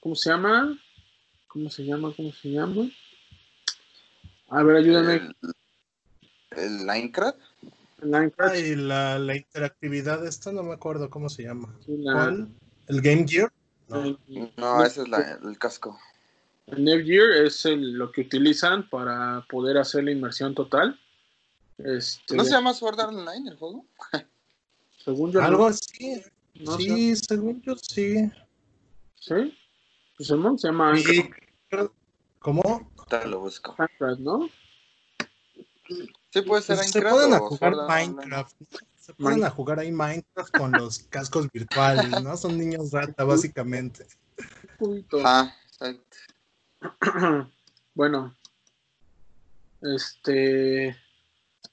¿Cómo se llama? ¿Cómo se llama? ¿Cómo se llama? A ver, ayúdame. El, el Minecraft. Minecraft. Ay, la, la interactividad esta no me acuerdo cómo se llama. La- ¿Cuál? ¿El Game Gear? No. el- No, ese es la- el casco. El Netgear es el- lo que utilizan para poder hacer la inmersión total. Este, ¿No se llama Sword Art Online el juego? Según yo, Algo no, así. no sí, según yo sí. ¿Sí? Pues se llama creo- ¿Cómo? Lo busco. Minecraft, ¿no? Sí, puede ser Pues se pueden a jugar. Minecraft. Se pueden a jugar ahí Minecraft con los cascos virtuales, ¿no? Son niños rata, básicamente. Ah, exacto. bueno, este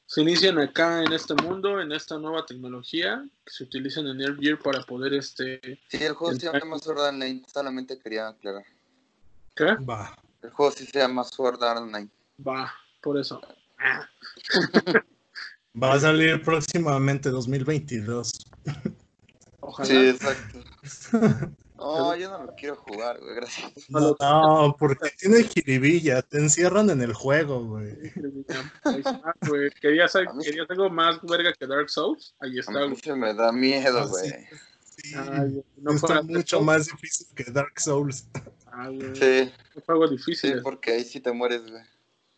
se inician acá en este mundo, en esta nueva tecnología que se utiliza en el Netgear para poder este Sí, el juego se llama Sword Art Online. Solamente quería aclarar. ¿qué? Va. El juego sí se llama Sword Art Online. Va, por eso. Va a salir próximamente 2022. Ojalá. Sí, exacto. No, yo no lo quiero jugar, güey, gracias. No, no, porque tiene jiribilla, te encierran en el juego, güey. Ahí está, güey. ¿Querías, querías algo más verga que Dark Souls? Ahí está, güey. se me da miedo, Ah, güey. sí. Sí, Ay, no está mucho más difícil que Dark Souls. Souls. Ah, Sí, son juegos sí, difíciles. porque ahí sí te mueres, güey.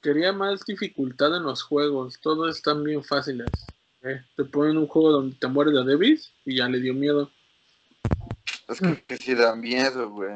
Quería más dificultad en los juegos. Todos están bien fáciles. ¿eh? Te ponen un juego donde te mueres de Davis y ya le dio miedo. Es que, que sí da miedo, güey.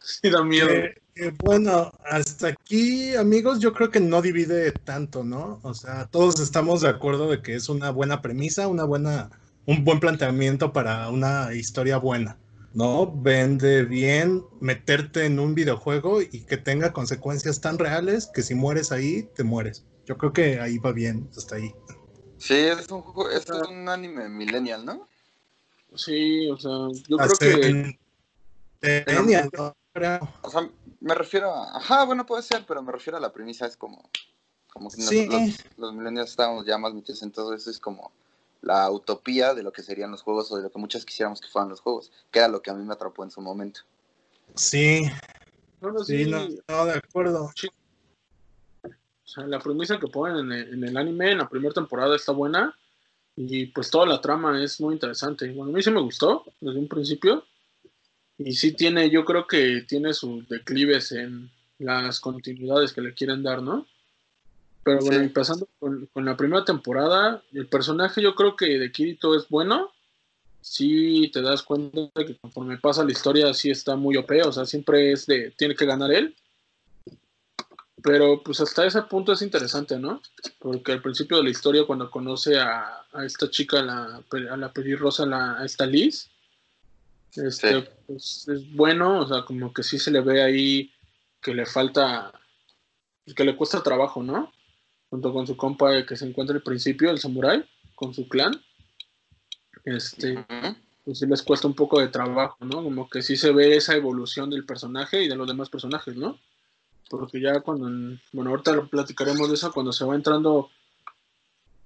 Sí, da miedo. Que- que bueno, hasta aquí, amigos, yo creo que no divide tanto, ¿no? O sea, todos estamos de acuerdo de que es una buena premisa, una buena, un buen planteamiento para una historia buena, ¿no? Vende bien meterte en un videojuego y que tenga consecuencias tan reales que si mueres ahí, te mueres. Yo creo que ahí va bien, hasta ahí. Sí, es un juego, es un anime millennial, ¿no? Sí, o sea, yo creo que. Creo. O sea, me refiero a... Ajá, bueno, puede ser, pero me refiero a la premisa, es como... Como que los, los millennials estábamos ya más metidos en todo eso, es como la utopía de lo que serían los juegos o de lo que muchos quisiéramos que fueran los juegos, que era lo que a mí me atrapó en su momento. Sí, no, no, sí, sí, no, no, de acuerdo. O sea, la premisa que ponen en el, en el anime en la primera temporada está buena. Y pues toda la trama es muy interesante. Bueno, a mí sí me gustó desde un principio. Y sí tiene, yo creo que tiene sus declives en las continuidades que le quieren dar, ¿no? Pero bueno, Sí. y pasando con, con la primera temporada, el personaje yo creo que de Kirito es bueno. Sí te das cuenta que conforme pasa la historia sí está muy OP, o sea, siempre es de, tiene que ganar él. Pero pues hasta ese punto es interesante, ¿no? Porque al principio de la historia, cuando conoce a, a esta chica, la, a la pelirrosa, la, a esta Liz, este, Sí. pues es bueno, o sea, como que sí se le ve ahí que le falta, que le cuesta trabajo, ¿no? Junto con su compa que se encuentra al principio, el samurái, con su clan. Este, pues sí les cuesta un poco de trabajo, ¿no? Como que sí se ve esa evolución del personaje y de los demás personajes, ¿no? Porque ya cuando, bueno, ahorita lo platicaremos de eso, cuando se va entrando,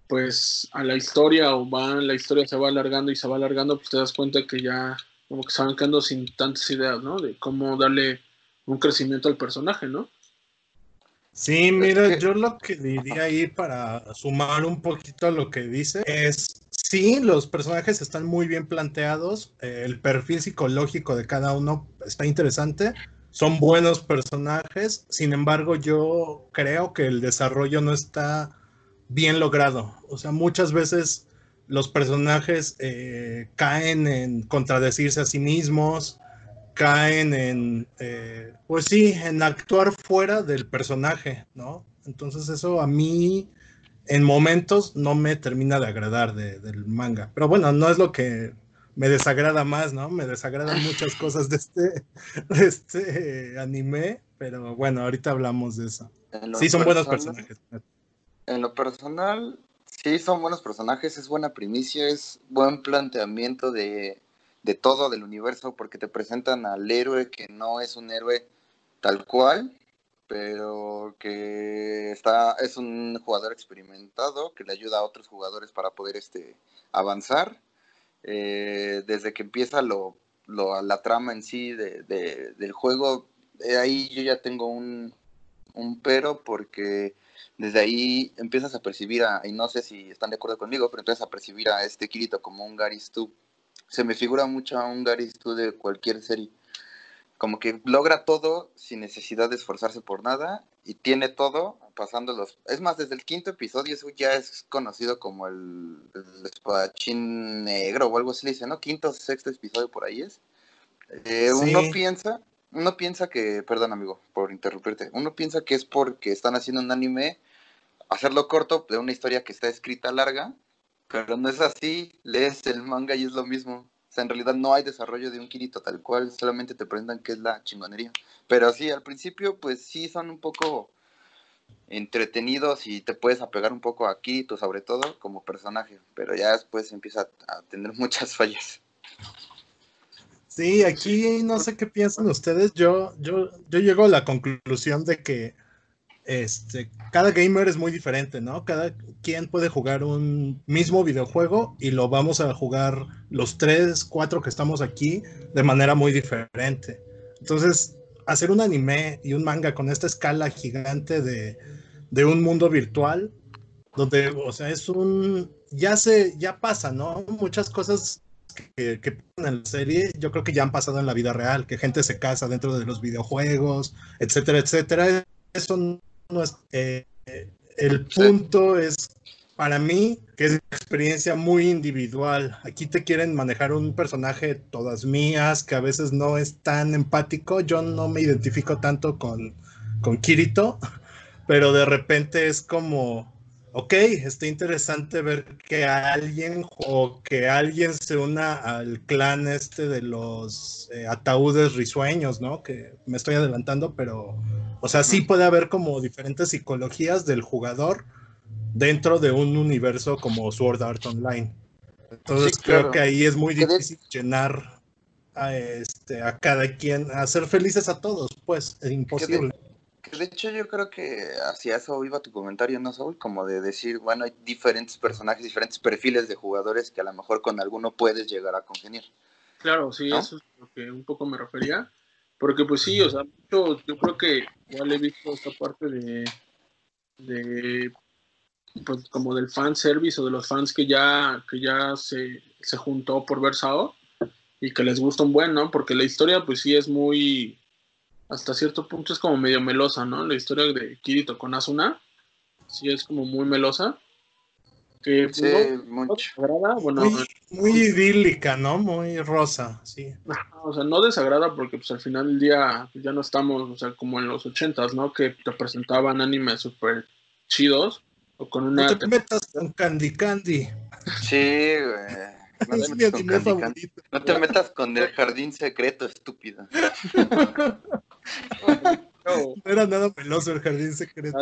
pues, a la historia o va, la historia se va alargando y se va alargando, pues te das cuenta que ya como que se van quedando sin tantas ideas, ¿no? De cómo darle un crecimiento al personaje, ¿no? Sí, mira, yo lo que diría ahí para sumar un poquito a lo que dice es, sí, los personajes están muy bien planteados, eh, el perfil psicológico de cada uno está interesante, son buenos personajes, sin embargo yo creo que el desarrollo no está bien logrado, o sea, muchas veces los personajes eh, caen en contradecirse a sí mismos, caen en, eh, pues sí, en actuar fuera del personaje, ¿no? Entonces eso a mí en momentos no me termina de agradar de- del manga. Pero bueno, no es lo que me desagrada más, ¿no? Me desagradan muchas cosas de este, de este anime, pero bueno, ahorita hablamos de eso. Sí, son buenos personajes. En lo personal, sí, son buenos personajes, es buena primicia, es buen planteamiento de, de todo del universo, porque te presentan al héroe que no es un héroe tal cual, pero que está, es un jugador experimentado que le ayuda a otros jugadores para poder este, avanzar. Eh, desde que empieza lo, la trama en sí de, del juego, eh, ahí yo ya tengo un, un pero porque desde ahí empiezas a percibir a, y no sé si están de acuerdo conmigo, pero empiezas a percibir a este Kirito como un Gary Stu. Se me figura mucho a un Gary Stu de cualquier serie. Como que logra todo sin necesidad de esforzarse por nada y tiene todo pasando los... Es más, desde el quinto episodio eso ya es conocido como el, espadachín negro o algo así le dice, ¿no? Quinto, sexto episodio por ahí es. Eh, uno piensa uno piensa que, perdón amigo por interrumpirte, uno piensa que es porque están haciendo un anime, hacerlo corto de una historia que está escrita larga, pero no es así, lees el manga y es lo mismo. O sea, en realidad no hay desarrollo de un Kirito tal cual, solamente te presentan que es la chingonería. Pero sí, al principio, pues sí son un poco entretenidos y te puedes apegar un poco a Kirito, sobre todo como personaje, pero ya después empieza a tener muchas fallas. Sí, aquí no sé qué piensan ustedes. Yo, yo, yo llego a la conclusión de que este, cada gamer es muy diferente, ¿no? Cada quien puede jugar un mismo videojuego y lo vamos a jugar los tres, cuatro que estamos aquí de manera muy diferente. Entonces, hacer un anime y un manga con esta escala gigante de, de un mundo virtual, donde, o sea, es un, ya se, ya pasa, ¿no? Muchas cosas que, que en la serie, yo creo que ya han pasado en la vida real, que gente se casa dentro de los videojuegos, etcétera, etcétera. Eso. Eh, el punto es, para mí, que es una experiencia muy individual. Aquí te quieren manejar un personaje todas mías, que a veces no es tan empático. Yo no me identifico tanto con, con Kirito, pero de repente es como ok, está interesante ver que alguien o que alguien se una al clan este de los eh, ataúdes risueños, ¿no? Que me estoy adelantando, pero, o sea, sí puede haber como diferentes psicologías del jugador dentro de un universo como Sword Art Online. Entonces creo que ahí es muy difícil llenar a, este, a cada quien, hacer felices a todos, pues, es imposible de hecho yo creo que hacia eso iba tu comentario, ¿no, Saúl? Como de decir, bueno, hay diferentes personajes, diferentes perfiles de jugadores que a lo mejor con alguno puedes llegar a congeniar. Claro, sí, eso es lo que un poco me refería. Porque pues sí, o sea, yo, creo que igual he visto esta parte de, de pues como del fan service o de los fans que ya, que ya se, se juntó por ver Sao y que les gusta un buen, ¿no? Porque la historia pues sí es muy, hasta cierto punto es como medio melosa, ¿no? La historia de Kirito con Asuna, sí es como muy melosa. Que sí, mucho. Bueno, muy, idílica, ¿no? Muy rosa, sí. O sea, no desagrada porque pues al final del día ya no estamos, o sea, como en los ochentas, ¿no? Que te presentaban animes súper chidos o con una... No te metas con Candy Candy. Sí, güey. No te, metas con el jardín secreto, estúpida. No. era nada peloso el jardín secreto.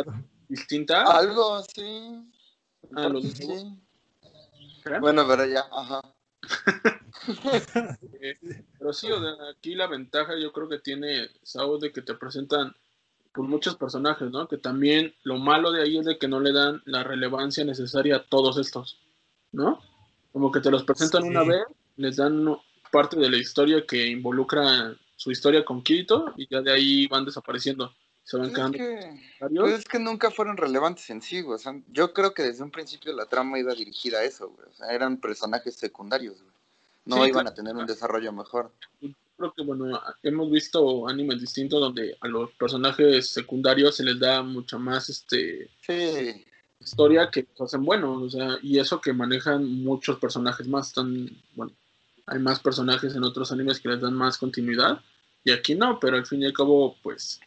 ¿Distinta? Algo así. Ah, bueno, pero ya, ajá. Eh, pero sí, aquí la ventaja yo creo que tiene Sao de que te presentan por muchos personajes, ¿no? Que también lo malo de ahí es de que no le dan la relevancia necesaria a todos estos, ¿no? Como que te los presentan una vez, les dan parte de la historia que involucra su historia con Kirito y ya de ahí van desapareciendo. Se van quedando. Es que, pues es que nunca fueron relevantes en sí, güey. O sea, yo creo que desde un principio la trama iba dirigida a eso, güey. O sea, eran personajes secundarios, güey. No iban a tener un desarrollo mejor. Creo que, bueno, hemos visto animes distintos donde a los personajes secundarios se les da mucha más, este... Sí historia que hacen buenos, o sea, y eso que manejan muchos personajes más, tan, bueno, hay más personajes en otros animes que les dan más continuidad, y aquí no, pero al fin y al cabo, pues,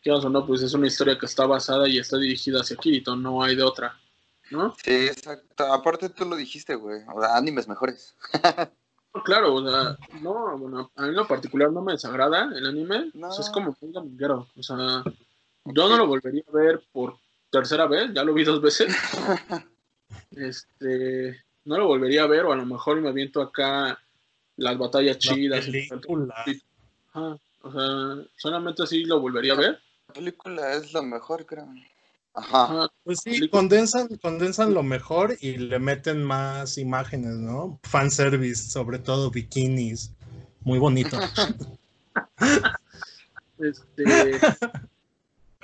¿qué o no? Pues es una historia que está basada y está dirigida hacia Kirito, no hay de otra, ¿no? Sí, exacto, aparte tú lo dijiste, güey, o sea, animes mejores. claro, o sea, no, bueno, a mí en lo particular no me desagrada el anime, es como un dominguero, o sea, yo no lo volvería a ver por tercera vez, ya lo vi dos veces. este, no lo volvería a ver, o a lo mejor me aviento acá las batallas chidas. o sea, solamente así lo volvería a ver. La película es lo mejor, creo. Ajá. Pues sí, condensan, condensan lo mejor y le meten más imágenes, ¿no? Fanservice, sobre todo bikinis muy bonito. Este,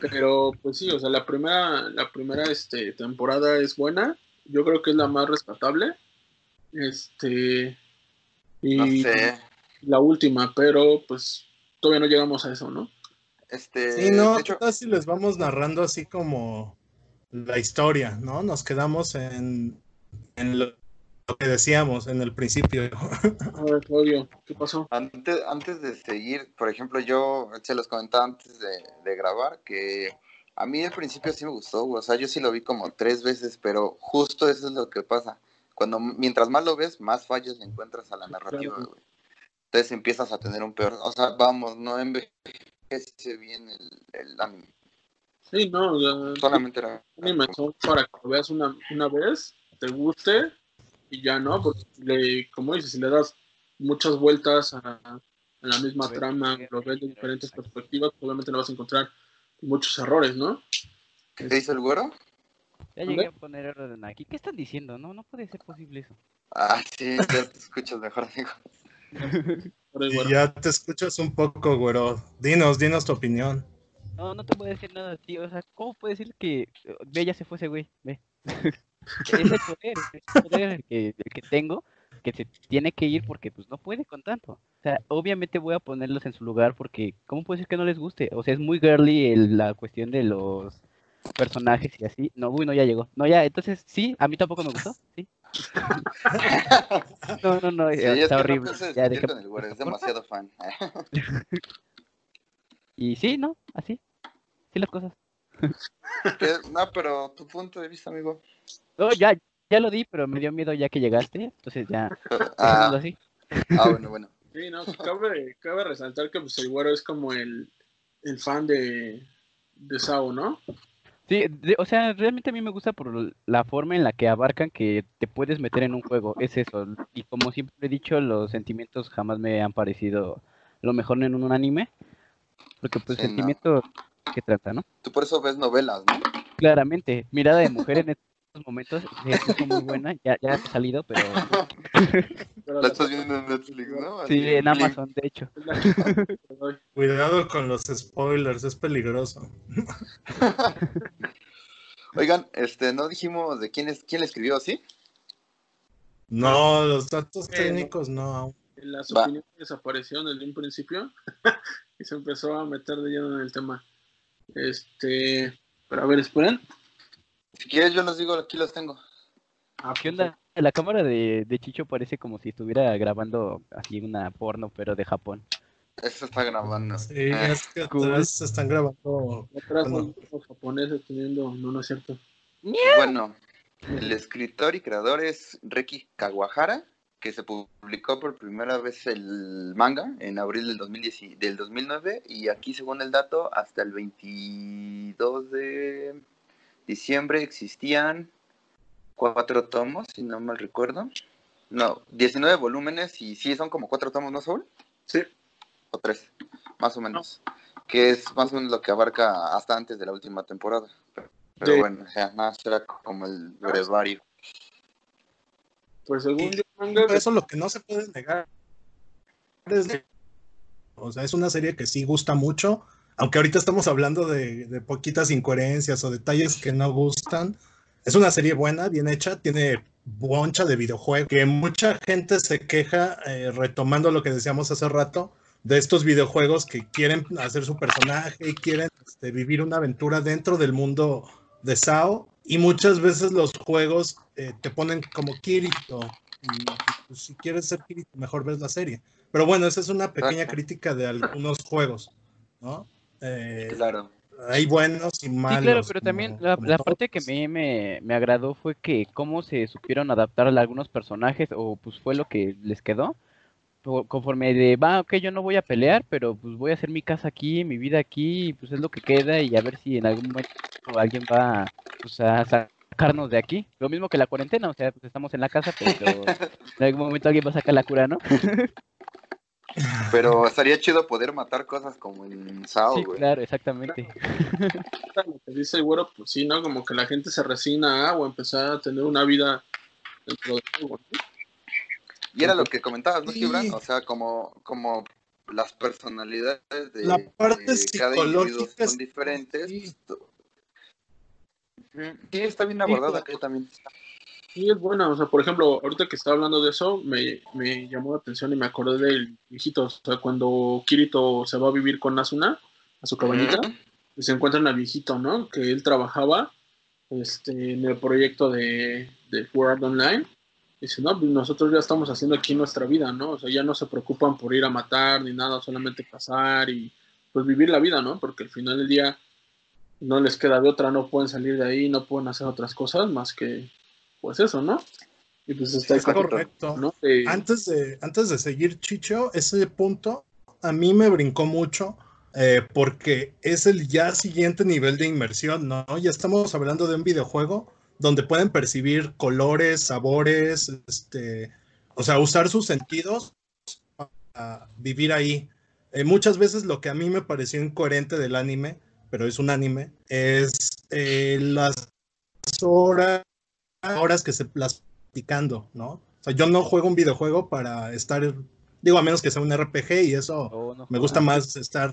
pero pues sí, o sea, la primera, la primera este, temporada es buena. Yo creo que es la más rescatable. Este, y No sé. la última, pero pues todavía no llegamos a eso, ¿no? Este, Sí, no, de hecho, ¿qué tal si les vamos narrando así como la historia, ¿no? Nos quedamos en, en lo lo que decíamos en el principio. A ver, Claudio, ¿qué pasó? Antes, antes de seguir, por ejemplo, yo se los comentaba antes de, de grabar que a mí al principio sí me gustó, o sea, yo sí lo vi como tres veces, pero justo eso es lo que pasa. Cuando mientras más lo ves, más fallos le encuentras a la narrativa, Claro. güey. Entonces empiezas a tener un peor, o sea, vamos, no envejece bien el, el anime. Sí, no, ya, Solamente era anime son para que lo veas una, una vez, te guste y ya no, porque le, como dices, si le das muchas vueltas a, a la misma trama, sí, lo ves de diferentes perspectivas, obviamente le vas a encontrar muchos errores, ¿no? ¿Qué hizo el güero? Ya llegué a poner orden aquí. ¿Qué están diciendo? No, no puede ser posible eso. Ah, sí, ya te escuchas mejor, amigo. Y ya te escuchas un poco, güero. Dinos, dinos tu opinión. No, no te puedo decir nada, tío. O sea, ¿cómo puedo decir que ve ya se fue ese güey? Ve. es el poder, es el poder el que, el que tengo, que se tiene que ir porque pues no puede con tanto. O sea, obviamente voy a ponerlos en su lugar porque ¿cómo puede ser que no les guste? O sea, es muy girly el- la cuestión de los personajes y así. No, uy, no, ya llegó. No, ya, entonces sí, a mí tampoco me gustó, sí. No, no, no, Sí, eh, es que está no horrible. puedes Ya, el es demasiado fan. Y sí, ¿no? Así. Sí las cosas. No, pero tu punto de vista, amigo. No, ya, ya lo di, pero me dio miedo ya que llegaste. Entonces ya, Ah, así. ah, bueno, bueno. Sí, no, cabe, cabe resaltar que pues, el güero es como el, el fan de, de Sao, ¿no? Sí, de- o sea, realmente a mí me gusta por la forma en la que abarcan que te puedes meter en un juego. Es eso. Y como siempre he dicho, los sentimientos jamás me han parecido lo mejor en un anime. Porque pues Sí, no. sentimiento que trata, ¿no? Tú por eso ves novelas, ¿no? Claramente, mirada de mujer en estos momentos puso muy buena. Ya, ya ha salido, pero La estás viendo en Netflix, ¿no? Sí, en. Amazon, de hecho. la. Cuidado con los spoilers, es peligroso. Oigan, este, no dijimos de quién es, quién le escribió, ¿sí? No, los datos Eh, no. técnicos no. Las Va. opiniones desaparecieron desde un principio y se empezó a meter de lleno en el tema. Este, pero a ver, esperen. Si quieres, yo los digo, aquí los tengo. Ah, ¿Qué onda? La cámara de, de Chicho parece como si estuviera grabando así una porno, pero de Japón. Eso está grabando. Sí, Eh, es que cool. están grabando. Atrás Bueno. los japoneses teniendo, no, no es cierto. Bueno, el escritor y creador es Reki Kawahara, que se publicó por primera vez el manga en abril del, 2010, y- del 2009 y aquí según el dato hasta el 22 de diciembre existían cuatro tomos, si no mal recuerdo. No, 19 volúmenes y sí, son como cuatro tomos, ¿no, Saúl? Sí, O tres, más o menos. Que es más o menos lo que abarca hasta antes de la última temporada. Pero, pero Sí. bueno, o sea, nada, será como el brevario. pues según yo, manga, Eso lo que no se puede negar es o sea, es una serie que sí gusta mucho, aunque ahorita estamos hablando de, de poquitas incoherencias o detalles que no gustan. Es una serie buena, bien hecha, tiene boncha de videojuegos, que mucha gente se queja, eh, retomando lo que decíamos hace rato, de estos videojuegos que quieren hacer su personaje y quieren este, vivir una aventura dentro del mundo de SAO. Y muchas veces los juegos eh, te ponen como Kirito. Y pues, si quieres ser Kirito, mejor ves la serie. Pero bueno, esa es una pequeña crítica de algunos juegos, ¿no? Eh, Claro. hay buenos y malos. Sí, claro, pero como- también la, la parte que a mí me, me agradó fue que cómo se supieron adaptar a algunos personajes, o pues fue lo que les quedó. Conforme de, va, ok, yo no voy a pelear, pero pues voy a hacer mi casa aquí, mi vida aquí, y pues es lo que queda, y a ver si en algún momento alguien va pues, a sacarnos de aquí. Lo mismo que la cuarentena, o sea, pues estamos en la casa, pero en algún momento alguien va a sacar la cura, ¿no? Pero estaría chido poder matar cosas como en Sao, Sí, güey. claro, exactamente. lo que dice el güero, pues sí, ¿no? Como que la gente se resigna a o empezar a tener una vida dentro ¿no? Y era lo que comentabas, ¿no, Sí. Gibran? O sea, como, como las personalidades de, La parte de cada individuo son es- diferentes. sí. Sí, está bien abordado acá también. Sí, es buena. O sea, por ejemplo, ahorita que estaba hablando de eso, me, me llamó la atención y me acordé del viejito. O sea, cuando Kirito se va a vivir con Asuna a su cabañita, y se encuentran al viejito, ¿no? Que él trabajaba este, en el proyecto de, de World Online. Dice, no, pues nosotros ya estamos haciendo aquí nuestra vida, ¿no? O sea, ya no se preocupan por ir a matar ni nada, solamente cazar y pues vivir la vida, ¿no? Porque al final del día no les queda de otra, no pueden salir de ahí, no pueden hacer otras cosas más que, pues eso, ¿no? Y pues está Es correcto. Antes de, antes de seguir, Chicho, ese punto a mí me brincó mucho eh, porque es el ya siguiente nivel de inmersión, ¿no? Ya estamos hablando de un videojuego donde pueden percibir colores, sabores, este, o sea, usar sus sentidos para vivir ahí. Eh, muchas veces lo que a mí me pareció incoherente del anime, pero es un anime, es eh, las horas, horas que se las platicando, ¿no? O sea, yo no juego un videojuego para estar, digo, a menos que sea un RPG y eso Oh, no me gusta más estar,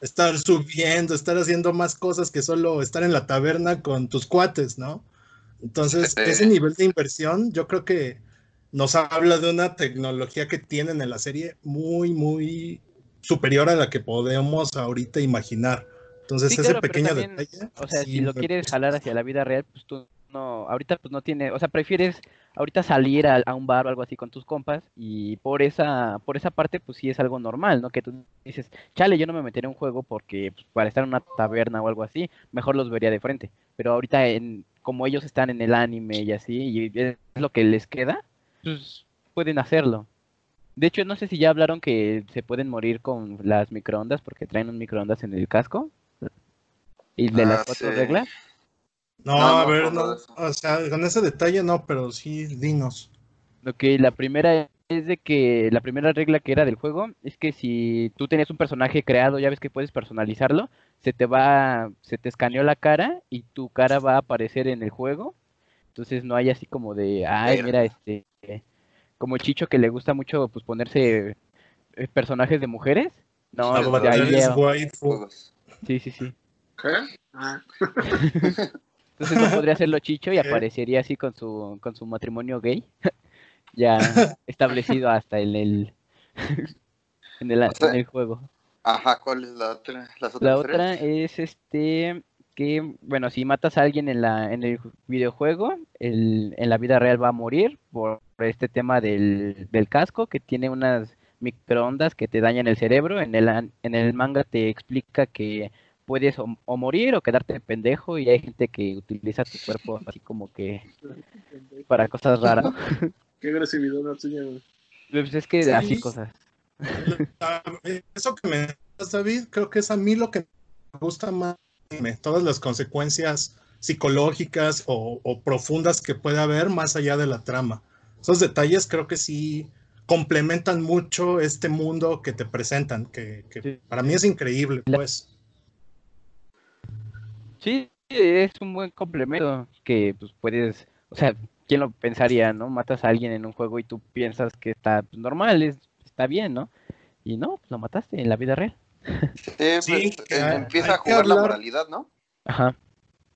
estar subiendo, estar haciendo más cosas que solo estar en la taberna con tus cuates, ¿no? Entonces, Sí. ese nivel de inversión, yo creo que nos habla de una tecnología que tienen en la serie muy, muy superior a la que podemos ahorita imaginar. Entonces, Sí, ese claro, pequeño también, detalle. O sea, sí si lo quieres jalar hacia la vida real, pues tú no, ahorita pues no tiene, o sea, prefieres ahorita salir a, a un bar o algo así con tus compas y por esa, por esa parte pues sí es algo normal, ¿no? Que tú dices, chale, yo no me meteré en un juego porque pues, para estar en una taberna o algo así, mejor los vería de frente. Pero ahorita en, como ellos están en el anime y así, y es lo que les queda, pues pueden hacerlo. De hecho, no sé si ya hablaron que se pueden morir con las microondas porque traen un microondas en el casco. Y de Ah, las cuatro sí. reglas. No, No, a no, ver, no, o sea, con ese detalle no, pero sí, dinos. Ok, la primera es de que la primera regla que era del juego es que si tú tenías un personaje creado, ya ves que puedes personalizarlo, se te va, se te escaneó la cara y tu cara va a aparecer en el juego. Entonces no hay así como de, ay, mira, este, como Chicho que le gusta mucho pues ponerse eh, personajes de mujeres. No, sí, de ahí sí, sí, sí. ¿Qué? Ah, Entonces no podría hacerlo Chicho y aparecería así con su, con su matrimonio gay, ya establecido hasta en el, en el, O sea, en el juego. Ajá, ¿cuál es la otra? Las otras La tres? otra es este que, bueno, si matas a alguien en la, en el ju- videojuego, el- en la vida real va a morir por este tema del, del casco que tiene unas microondas que te dañan el cerebro. En el, en el manga te explica que puedes o, o morir o quedarte pendejo y hay gente que utiliza tu cuerpo así como que para cosas raras. qué agresividad la tuya, güey. Pues es que Sí. así cosas. Eso que me das, David, creo que es a mí lo que me gusta más, todas las consecuencias psicológicas o, o profundas que puede haber más allá de la trama. Esos detalles creo que sí complementan mucho este mundo que te presentan, que, que Sí. para mí es increíble, La- pues. Sí, es un buen complemento que pues puedes, o sea, ¿quién lo pensaría, no? Matas a alguien en un juego y tú piensas que está pues, normal, es, está bien, ¿no? Y no, pues, lo mataste en la vida real. Sí, pues, Sí, eh, hay- empieza a jugar la moralidad, ¿no? Ajá.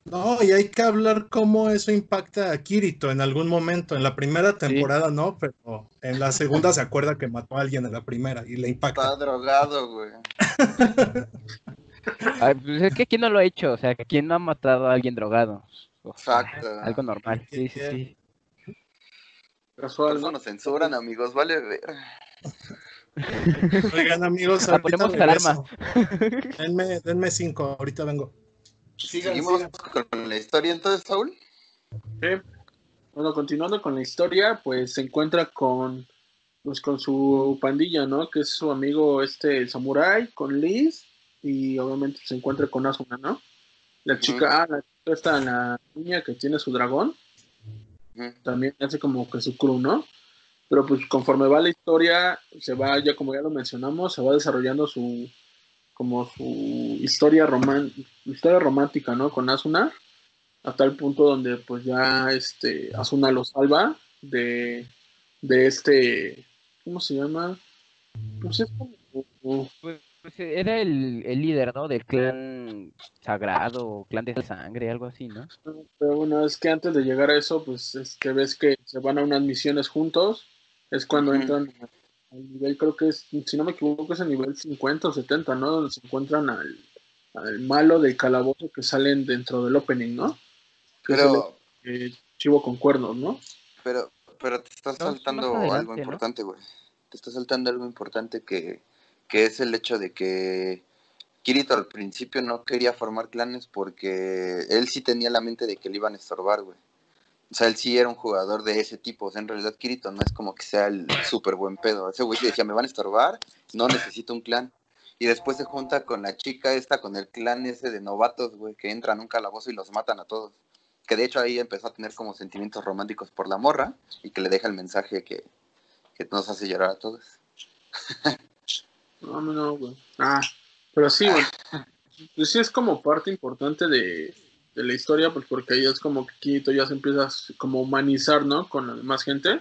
No, y hay que hablar cómo eso impacta a Kirito en algún momento. En la primera temporada no, pero en la segunda se acuerda que mató a alguien en la primera y le impacta. Está drogado, güey. Ay, pues es que ¿quién no lo ha hecho? O sea, ¿quién no ha matado a alguien drogado? O sea, Exacto. algo normal. Sí, sí, sí. Casual, eso ¿no? nos censuran, amigos, vale ver. Oigan, amigos, Ah, ponemos regreso. Denme, denme cinco, ahorita vengo. Sigan, Seguimos sigan. con la historia entonces, Saúl. Sí. Bueno, continuando con la historia, pues se encuentra con, pues, con su pandilla, ¿no? Que es su amigo este, el samurái, con Liz, y obviamente se encuentra con Asuna, ¿no? La chica, ah, la chica esta, la niña que tiene su dragón, también hace como que su crew, ¿no? Pero pues conforme va la historia, se va, ya como ya lo mencionamos, se va desarrollando su, como su historia, roman, historia romántica, ¿no? Con Asuna, hasta el punto donde pues ya este, Asuna lo salva de, de este, ¿cómo se llama? Pues es como- Pues, pues, era el, el líder, ¿no? Del clan sagrado, o clan de sangre, algo así, ¿no? Pero bueno, es que antes de llegar a eso, pues es que ves que se van a unas misiones juntos, es cuando entran al nivel, creo que es, si no me equivoco, es el nivel 50 o 70, ¿no? Donde se encuentran al, al malo del calabozo que salen dentro del opening, ¿no? Que Pero, es el, eh, chivo con cuernos, ¿no? pero, pero te estás No, saltando adelante, algo importante, güey. Te estás saltando algo importante que, que es el hecho de que Kirito al principio no quería formar clanes porque él sí tenía la mente de que le iban a estorbar, güey. O sea, él sí era un jugador de ese tipo. O sea, en realidad Kirito no es como que sea el súper buen pedo. Ese güey decía, me van a estorbar, no necesito un clan. Y después se junta con la chica esta, con el clan ese de novatos, güey, que entran un calabozo y los matan a todos. Que de hecho ahí empezó a tener como sentimientos románticos por la morra y que le deja el mensaje que, que nos hace llorar a todos. No, no, güey. Ah, pero sí, güey. Pues sí es como parte importante de, de la historia, pues porque ahí es como que Kirito ya se empieza a como humanizar, ¿no? Con la demás gente.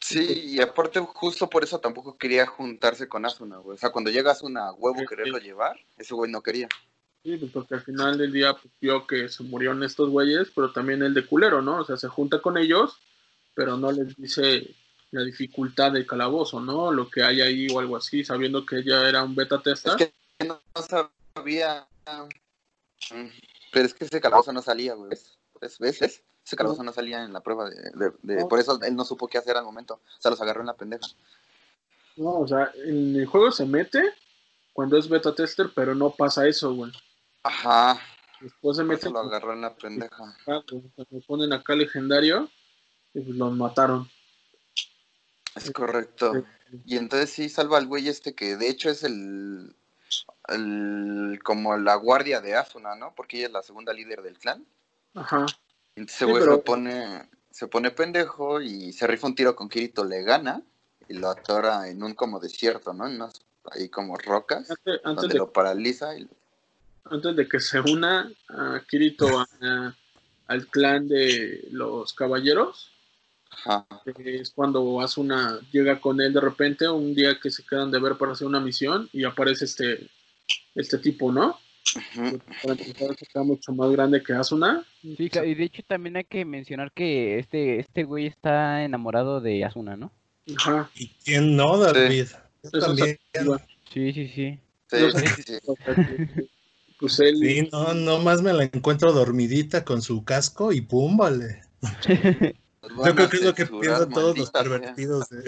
Sí, y aparte justo por eso tampoco quería juntarse con Asuna, güey. O sea, cuando llega Asuna a huevo Sí, quererlo sí. llevar, ese güey no quería. Sí, pues porque al final del día pues, vio que se murieron estos güeyes, pero también el de culero, ¿no? O sea, se junta con ellos, pero no les dice la dificultad del calabozo, ¿no? Lo que hay ahí o algo así, sabiendo que ella era un beta tester. Es que no, sabía. Mm, Pero es que ese calabozo no salía, güey. ¿Ves? ¿Ves? Ese calabozo no salía en la prueba de, de- de-. Por eso él no supo qué hacer al momento. O sea, los agarró en la pendeja. No, o sea, en el juego se mete cuando es beta tester, pero no pasa eso, güey. Ajá. Después se mete lo agarró en la pendeja. cuando ponen acá legendario y pues los mataron. Es correcto. Y entonces sí salva al güey este que de hecho es el, el como la guardia de Asuna, ¿no? Porque ella es la segunda líder del clan. Ajá. Entonces Sí, pero- se pone se pone pendejo y se rifa un tiro con Kirito, le gana y lo atora en un como desierto, ¿no? En unas ahí como rocas, Antes, antes donde de, lo paraliza y antes de que se una a Kirito a- a- al clan de los caballeros, ajá, es cuando Asuna llega con él de repente, un día que se quedan de ver para hacer una misión y aparece este, este tipo, ¿no? Para empezar, está mucho más grande que Asuna. Sí, y de hecho también hay que mencionar que este, este güey está enamorado de Asuna, ¿no? Ajá. ¿Y quién no, David? Eso también. Sí, sí, sí. sí, sí, sí. Pues él, Sí, no, nomás me la encuentro dormidita con su casco y pum, vale. Yo creo que es lo que piensan todos los pervertidos. de-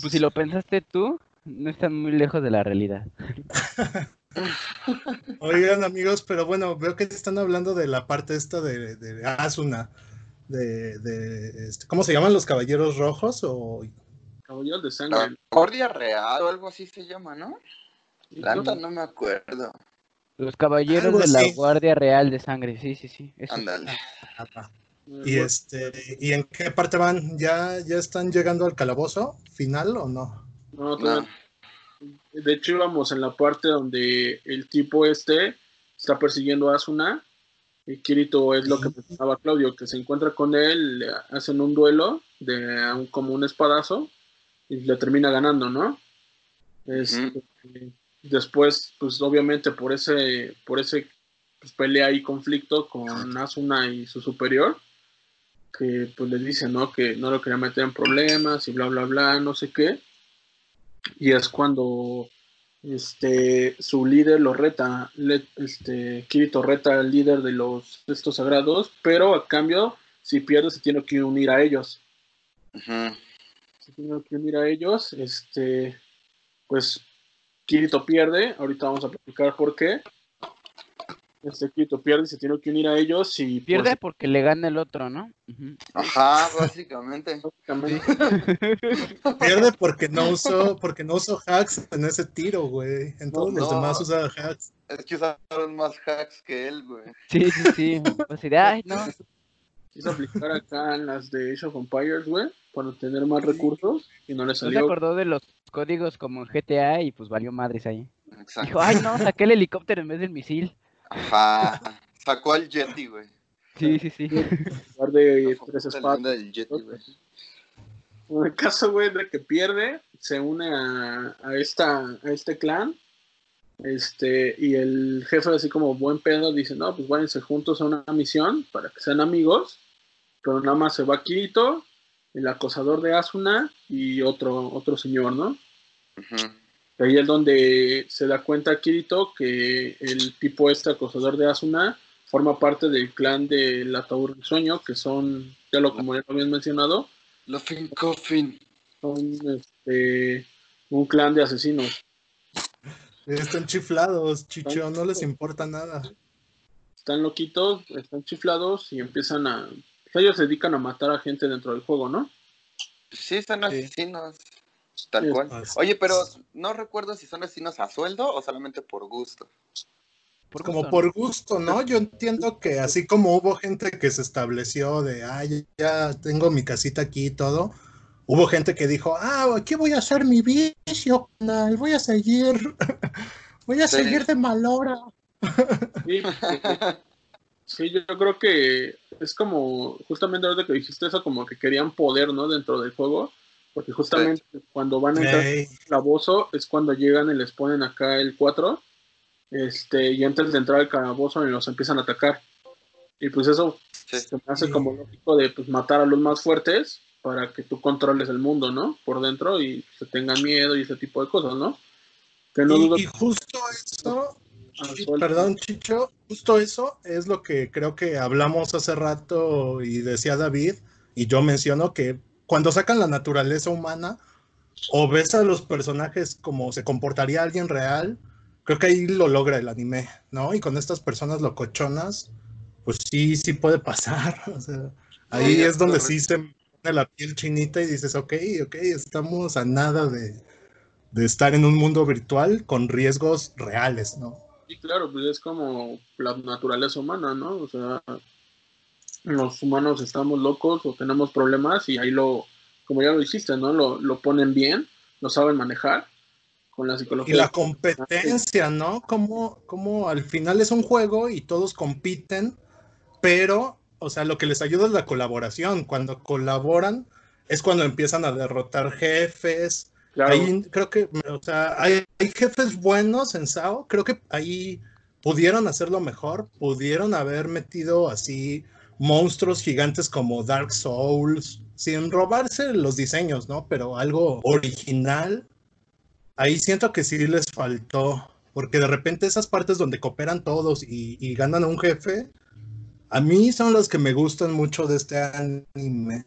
Pues si lo pensaste tú, no están muy lejos de la realidad. Oigan, amigos, pero bueno, veo que están hablando de la parte esta de, de Asuna. De, de este, ¿Cómo se llaman los caballeros rojos? O Caballeros de La Sangre. Guardia Real o algo así se llama, ¿no? La ¿no? me acuerdo. Los caballeros Algo de la. Guardia Real de Sangre, sí, sí, sí. Ándale. Y este, ¿y en qué parte van? ¿Ya, ya están llegando al calabozo final o no? No, todavía No. De hecho, íbamos en la parte donde el tipo este está persiguiendo a Asuna. Y Kirito es lo que mencionaba Claudio, que se encuentra con él, le hacen un duelo de un- como un espadazo y le termina ganando, ¿no? Este, Después, pues obviamente por ese, por ese pues, pelea y conflicto con Asuna y su superior, que pues les dice, ¿no? Que no lo quería meter en problemas y bla, bla, bla, no sé qué. Y es cuando este, su líder lo reta, le- este, Kirito reta al líder de los estos sagrados, pero a cambio, si pierde, se tiene que unir a ellos. Se tiene que unir a ellos, este, pues Kirito pierde, ahorita vamos a platicar por qué. Este Kirito pierde y se tiene que unir a ellos y pues, Pierde porque le gana el otro, ¿no? Ajá, básicamente. básicamente, Pierde porque no usó, porque no usó hacks en ese tiro, güey. En todos No, los no. demás usa hacks. Es que usaron más hacks que él, güey. Sí, sí, sí. De, ay, no. quiso aplicar acá en las de Age of Empires, güey, para tener más recursos y no le No se salió. acordó de los códigos como en GTA y pues valió madres ahí. Exacto. Dijo, ay, no, saqué el helicóptero en vez del misil. Ajá. Sacó al Yeti, güey. Sí, sí, sí. en lugar de Sacó tres espadas. leyenda del Yeti, güey. En el caso, güey, de que pierde, se une a, a, esta, a este clan. Este, y el jefe, así como buen pedo, dice: No, pues váyanse juntos a una misión para que sean amigos. Pero nada más se va Kirito, el acosador de Asuna y otro, otro señor, ¿no? Ujú. Ahí es donde se da cuenta Kirito que el tipo este acosador de Asuna forma parte del clan del ataúd del sueño, que son, ya lo como ya lo habían mencionado, Laughing Coffin. son este, un clan de asesinos. Están chiflados, Chicho, no les importa nada. Están loquitos, están chiflados y empiezan a... Ellos se dedican a matar a gente dentro del juego, ¿no? Sí, son Sí. Asesinos. Tal cual. Oye, pero no recuerdo si son asesinos a sueldo o solamente por gusto. Por Como gusto, por gusto, ¿no? Yo entiendo que así como hubo gente que se estableció de, ay, ya tengo mi casita aquí y todo, hubo gente que dijo, ah, aquí voy a hacer mi vicio, canal, voy a seguir, voy a Sí. seguir de mal hora. Sí, sí, yo creo que es como, justamente ahorita que dijiste eso, como que querían poder, ¿no? Dentro del juego, porque justamente cuando van a entrar Ey, calabozo es cuando llegan y les ponen acá el 4 este, y antes de entrar al calabozo y los empiezan a atacar. Y pues eso Sí. se me hace Sí. como lógico de pues, matar a los más fuertes para que tú controles el mundo, ¿no? Por dentro y se tengan miedo y ese tipo de cosas, ¿no? Que no dudo y, y justo eso, Ah, y perdón, Chicho, justo eso es lo que creo que hablamos hace rato y decía David, y yo menciono que cuando sacan la naturaleza humana o ves a los personajes como se comportaría alguien real, creo que ahí lo logra el anime, ¿no? Y con estas personas locochonas, pues sí, sí puede pasar. O sea, ahí es donde correcto. sí se pone la piel chinita y dices, ok, ok, estamos a nada de, de estar en un mundo virtual con riesgos reales, ¿no? Sí, claro, pues es como la naturaleza humana, ¿no? O sea, los humanos estamos locos o tenemos problemas y ahí lo, como ya lo dijiste, ¿no? Lo, lo ponen bien, lo saben manejar con la Y psicología. la competencia, ¿no? Como, como al final es un juego y todos compiten, pero, o sea, lo que les ayuda es la colaboración. Cuando colaboran es cuando empiezan a derrotar jefes. Claro, Ahí creo que, o sea, hay, hay jefes buenos en SAO. Creo que ahí pudieron hacerlo mejor. Pudieron haber metido así monstruos gigantes como Dark Souls, sin robarse los diseños, ¿no? Pero algo original. Ahí siento que sí les faltó, porque de repente esas partes donde cooperan todos y, y ganan a un jefe, a mí son las que me gustan mucho de este anime.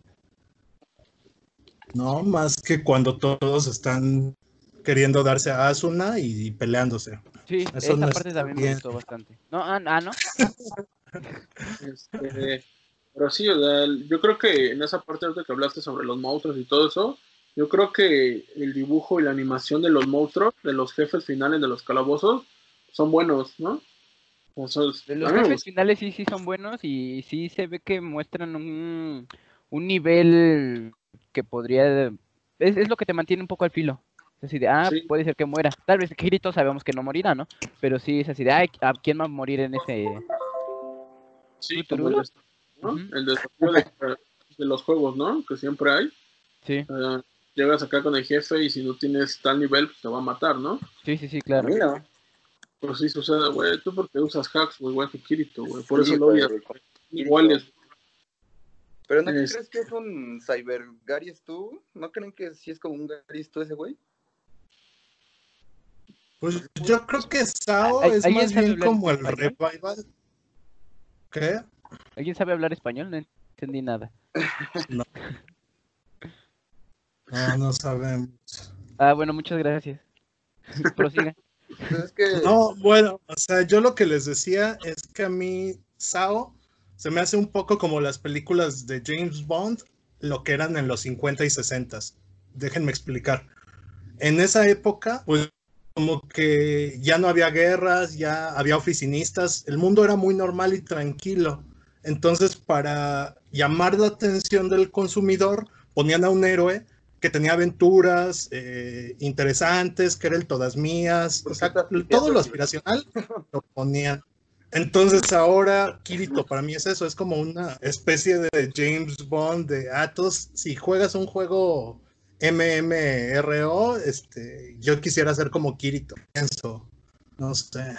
No, más que cuando to- todos están queriendo darse a Asuna y, y peleándose. Sí, Eso esa no parte también me bien. gustó bastante. No, ah, ah, ¿no? este, pero sí, o sea, yo creo que en esa parte ahorita que hablaste sobre los monstruos y todo eso, yo creo que el dibujo y la animación de los monstruos, de los jefes finales de los calabozos, son buenos, ¿no? De Los jefes finales sí, sí son buenos y sí se ve que muestran un, un nivel que podría... Es, es lo que te mantiene un poco al filo. Es así de, ah, Sí. puede ser que muera. Tal vez Kirito sabemos que no morirá, ¿no? Pero sí es así de, ay, ¿a quién va a morir en ese...? Sí, ¿Tú, como el, el desafío de, de los juegos, ¿no? Que siempre hay. Sí, Eh, llegas acá con el jefe y si no tienes tal nivel, pues te va a matar, ¿no? sí, sí, sí, claro. Mira, Pues sí sucede, güey. Tú porque usas hacks, güey, igual que Kirito, güey. Por Sí, eso lo odias. Iguales. pero ¿no Es- crees que es un Cyber Gary's tú? ¿No creen que sí es como un Gary's tú ese güey? Pues yo creo que Sao ¿Al- es más bien como el revival. ¿Qué? ¿Alguien sabe hablar español? No entendí nada. No, no sabemos. Ah, bueno, muchas gracias. Prosiga. Pues es que No, bueno, o sea, yo lo que les decía es que a mí Sao se me hace un poco como las películas de James Bond, lo que eran en los 50 y 60. Déjenme explicar. En esa época, pues como que ya no había guerras, ya había oficinistas, el mundo era muy normal y tranquilo. Entonces, para llamar la atención del consumidor, ponían a un héroe que tenía aventuras eh, interesantes, que era el todas mías, o sea, todo lo aspiracional lo ponían. Entonces ahora Kirito para mí es eso, es como una especie de James Bond de Atos. Si juegas un juego MMRO, este, yo quisiera ser como Kirito. Pienso, no sé.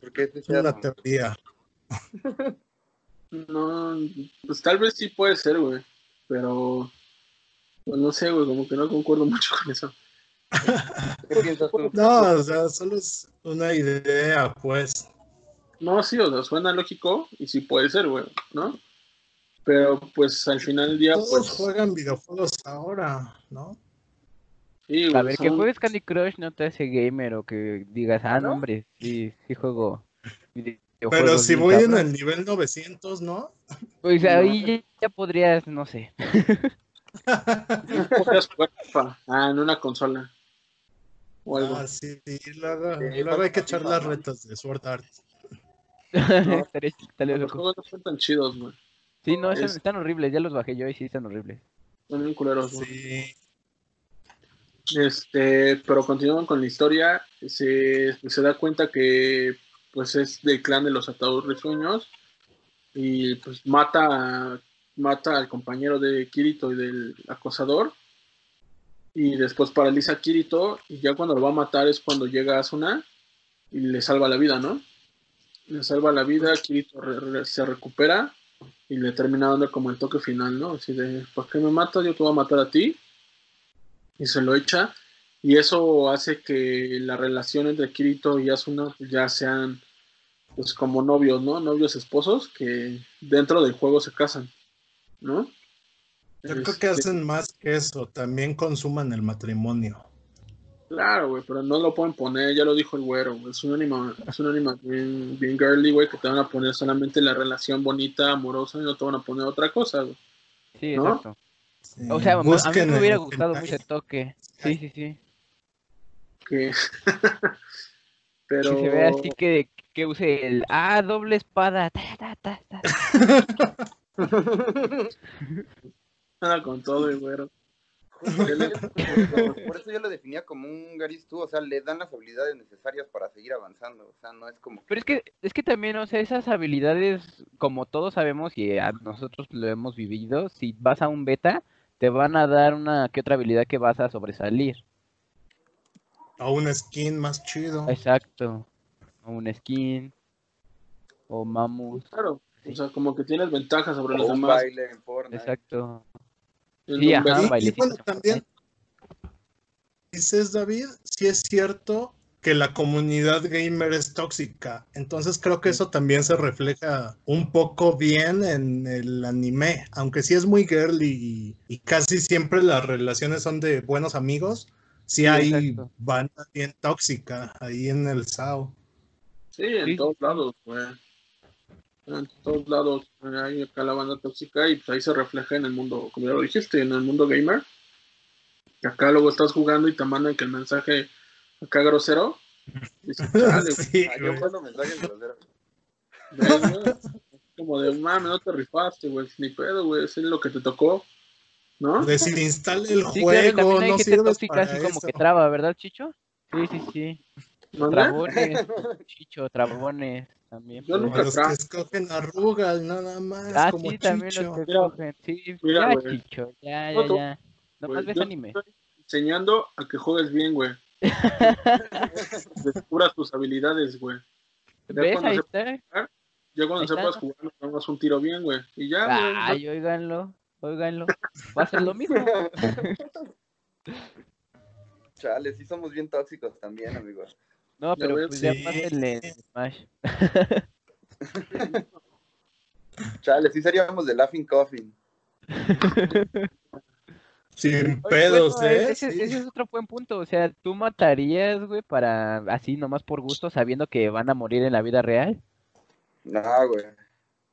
Porque es una teoría. No, pues tal vez sí puede ser, güey. Pero, pues no sé, güey, como que no concuerdo mucho con eso. ¿Qué piensas tú? No, o sea, solo es una idea, pues. No, sí, o sea, suena lógico y sí puede ser, güey, ¿no? Pero pues al final del día, Todos pues. juegan videojuegos ahora, ¿no? Sí, A ver, que juegues Candy Crush no te hace gamer o que digas, ah, no, ¿no? hombre, sí, sí juego. Pero si voy en cabrón". el nivel 900, ¿no? Pues No. ahí ya, ya podrías, no sé. podrías jugar FIFA, ah, en una consola. O algo. Ah, sí, sí, luego, Sí, luego hay que echar las ¿no? retas de Sword Art. Estaría- estaría Los juegos no son tan chidos, güey. Sí, no, están, es- están horribles, ya los bajé yo y sí están horribles. Son bien culeros. Sí. Este, pero continúan con la historia. Se, se da cuenta que pues es del clan de los atados risueños. Y pues mata, mata al compañero de Kirito y del acosador. Y después paraliza a Kirito. Y ya cuando lo va a matar es cuando llega Asuna y le salva la vida, ¿no? Le salva la vida, Kirito re- re- se recupera y le termina dando como el toque final, ¿no? Así de, ¿por qué me matas? Yo te voy a matar a ti y se lo echa. Y eso hace que la relación entre Kirito y Asuna ya sean pues como novios, ¿no? Novios esposos que dentro del juego se casan, ¿no? Yo creo que Este, hacen más que eso, también consuman el matrimonio. Claro, güey, pero no lo pueden poner, ya lo dijo el güero, güey, es un anima, es un anima bien, bien girly, güey, que te van a poner solamente la relación bonita, amorosa y no te van a poner otra cosa, güey. Sí, ¿No? exacto. Sí, O sea, a mí me hubiera gustado mucho el toque. Sí, sí, sí. Que... Que pero... se vea así que, que use el, ah, doble espada. ta, ta, ta, ta. Nada con todo, el güero. Por eso yo lo definía como un Garis tú, o sea, le dan las habilidades necesarias para seguir avanzando, o sea, no es como Pero es que, es que también, o sea, esas habilidades, como todos sabemos y a nosotros lo hemos vivido, si vas a un beta, te van a dar una que otra habilidad que vas a sobresalir. A un skin más chido. Exacto. O un skin. O mamus. Claro, o sea, como que tienes ventajas sobre los o un demás. baile en Fortnite. Exacto. Sí, ajá. Y- bueno, en también dices, David, sí es cierto que la comunidad gamer es tóxica. Entonces creo que eso también se refleja un poco bien en el anime, aunque sí es muy girly y, y casi siempre las relaciones son de buenos amigos. Sí, Sí, hay banda bien tóxica ahí en el SAO. Sí, en Sí. todos lados, güey. En todos lados hay acá la banda tóxica y pues ahí se refleja en el mundo, como ya lo dijiste, en el mundo gamer. Acá luego estás jugando y te mandan que el mensaje acá grosero. Dices, "Chale, Sí, Ah, yo mando mensajes groseros. güey, güey". Como de, mami, no te rifaste, güey. Ni pedo, güey. Es lo que te tocó. ¿No? El Sí, claro, y juego, también hay no gente tóxica así como que traba, ¿verdad, Chicho? Sí, sí, sí. ¿Mande? Trabones, Chicho, trabones también. Yo puede nunca los que escogen arrugas, nada más, Ah, como sí, también Chicho. los que Mira, escogen. Sí, mira, ya, güey. Chicho, ya, No, ya, ya. Nomás Güey, ves anime. enseñando a que juegues bien, güey. Descubras tus habilidades, güey. Ya ¿Ves? cuando Ahí está. Ya cuando Ahí está. sepas jugar, damos un tiro bien, güey. Y ya, güey. Ay, óiganlo, óiganlo. Va a ser lo mismo. Chale, sí somos bien tóxicos también, amigos. No, Ya pero pues ya sí. pásenle en Smash. Chale, sí seríamos de Laughing Coffin. Sin Oye, pedos, bueno, ¿eh? Ese, Sí. ese es otro buen punto. O sea, ¿tú matarías, güey, para así nomás por gusto, sabiendo que van a morir en la vida real? No, güey.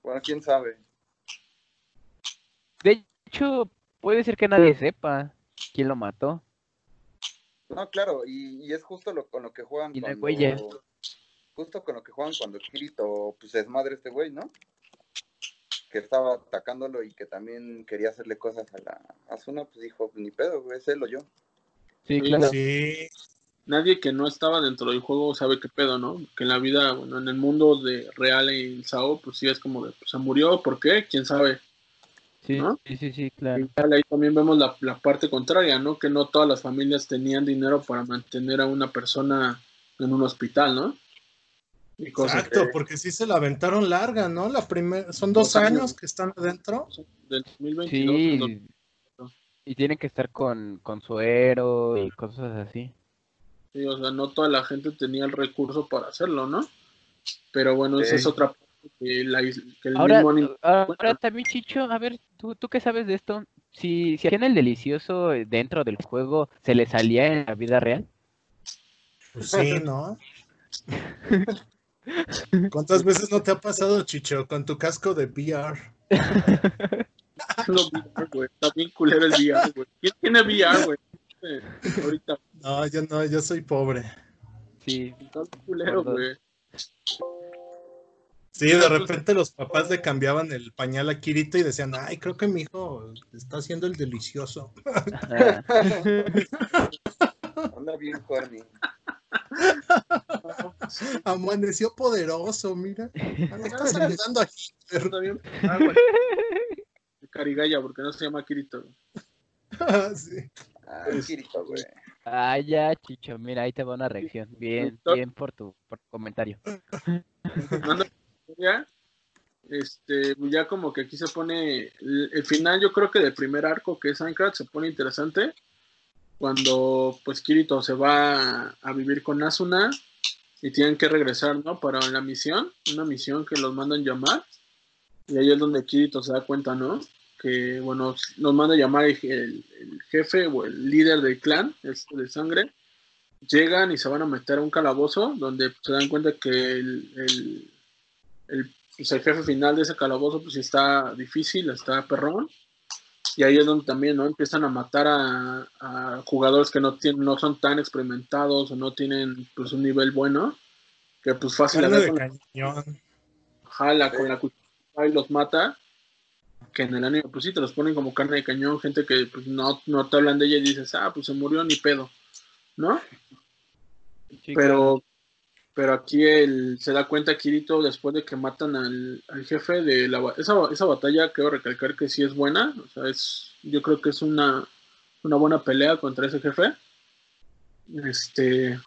Bueno, quién sabe. De hecho, puede ser que nadie sepa quién lo mató. No, claro, y, y es justo lo, con lo que juegan Y cuando... Justo con lo que juegan cuando Kirito, pues es madre este güey, ¿no? Que estaba atacándolo y que también quería hacerle cosas a la Asuna, pues dijo, ni pedo, güey, es él o yo. Sí, Sí, claro. Sí. nadie que no estaba dentro del juego sabe qué pedo, ¿no? Que en la vida, bueno, en el mundo de real en Sao, pues sí es como de, pues se murió, ¿por qué? ¿Quién sabe? Sí, ¿no? sí, sí, sí, claro. Igual ahí también vemos la, la parte contraria, ¿no? Que no todas las familias tenían dinero para mantener a una persona en un hospital, ¿no? Y cosas Exacto, porque sí se la aventaron larga, ¿no? La primera, son dos Dos años. años que están adentro. del 2022. cuando- Sí. Y tienen que estar con, con suero y cosas así. Sí, o sea, no toda la gente tenía el recurso para hacerlo, ¿no? Pero bueno, esa es otra parte que, la que el Ahora, mismo ahora también, Chicho, a ver, ¿tú, tú qué sabes de esto? Si, si hacían el delicioso dentro del juego, ¿se le salía en la vida real? Pues sí, ¿no? ¿Cuántas veces no te ha pasado, Chicho, con tu casco de VR? No, VR, güey, Está bien culero el VR, güey. ¿Quién tiene VR, güey? Eh, ahorita No, yo no, yo soy pobre. Sí, está culero, güey. Sí, de repente los papás le cambiaban el pañal a Kirito y decían, ay, creo que mi hijo está haciendo el delicioso. Anda bien corny. Amaneció poderoso, mira. Ah, no está saludando a Hitler. Está bien. Ah, güey. Carigaya, porque no se llama Kirito. güey. Sí. Ah, Kirito, güey. Ah, ya, Chicho, mira, ahí te va una reacción. Bien, bien por tu, por tu comentario. Manda historia, este, ya como que aquí se pone el, final, yo creo que del primer arco que es Ankrat se pone interesante cuando pues Kirito se va a, vivir con Asuna y tienen que regresar, ¿no? Para la misión, una misión que los mandan llamar y ahí es donde Kirito se da cuenta, ¿no? Que bueno, los manda llamar el, jefe o el líder del clan, este de sangre, llegan y se van a meter a un calabozo donde se dan cuenta que el, el, pues, el jefe final de ese calabozo pues sí está difícil, está perrón. Y ahí es donde también ¿no? empiezan a matar a, a jugadores que no, tienen, no son tan experimentados o no tienen pues un nivel bueno. Que pues fácil jala con la cuchara y los mata. Que en el anime pues sí te los ponen como carne de cañón, gente que pues no, no te hablan de ella y dices, ah, pues se murió ni pedo. ¿No? Pero pero aquí él se da cuenta Kirito después de que matan al, al jefe de la esa, esa batalla quiero recalcar que sí es buena o sea es yo creo que es una una buena pelea contra ese jefe este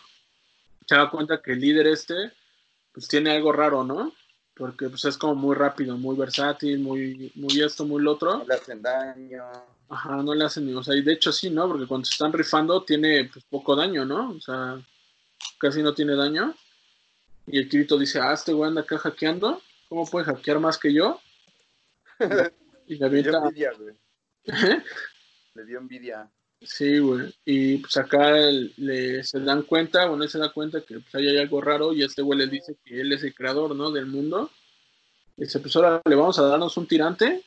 se da cuenta que el líder este pues tiene algo raro no porque pues es como muy rápido muy versátil muy muy esto muy lo otro No le hacen daño. Ajá, no le hacen ni, o sea, y de hecho sí, ¿no? Porque cuando se están rifando tiene pues, poco daño, ¿no? O sea, casi no tiene daño. Y el Kirito dice, ah, este güey anda acá hackeando, ¿cómo puede hackear más que yo? Y le Le dio avienta, envidia, güey. Le dio envidia. sí, güey. Y pues acá el- le, se dan cuenta, bueno, él se da cuenta que pues, ahí hay algo raro y este güey le dice que él es el creador, ¿no? Del mundo. Y dice, pues ahora le vamos a darnos un tirante.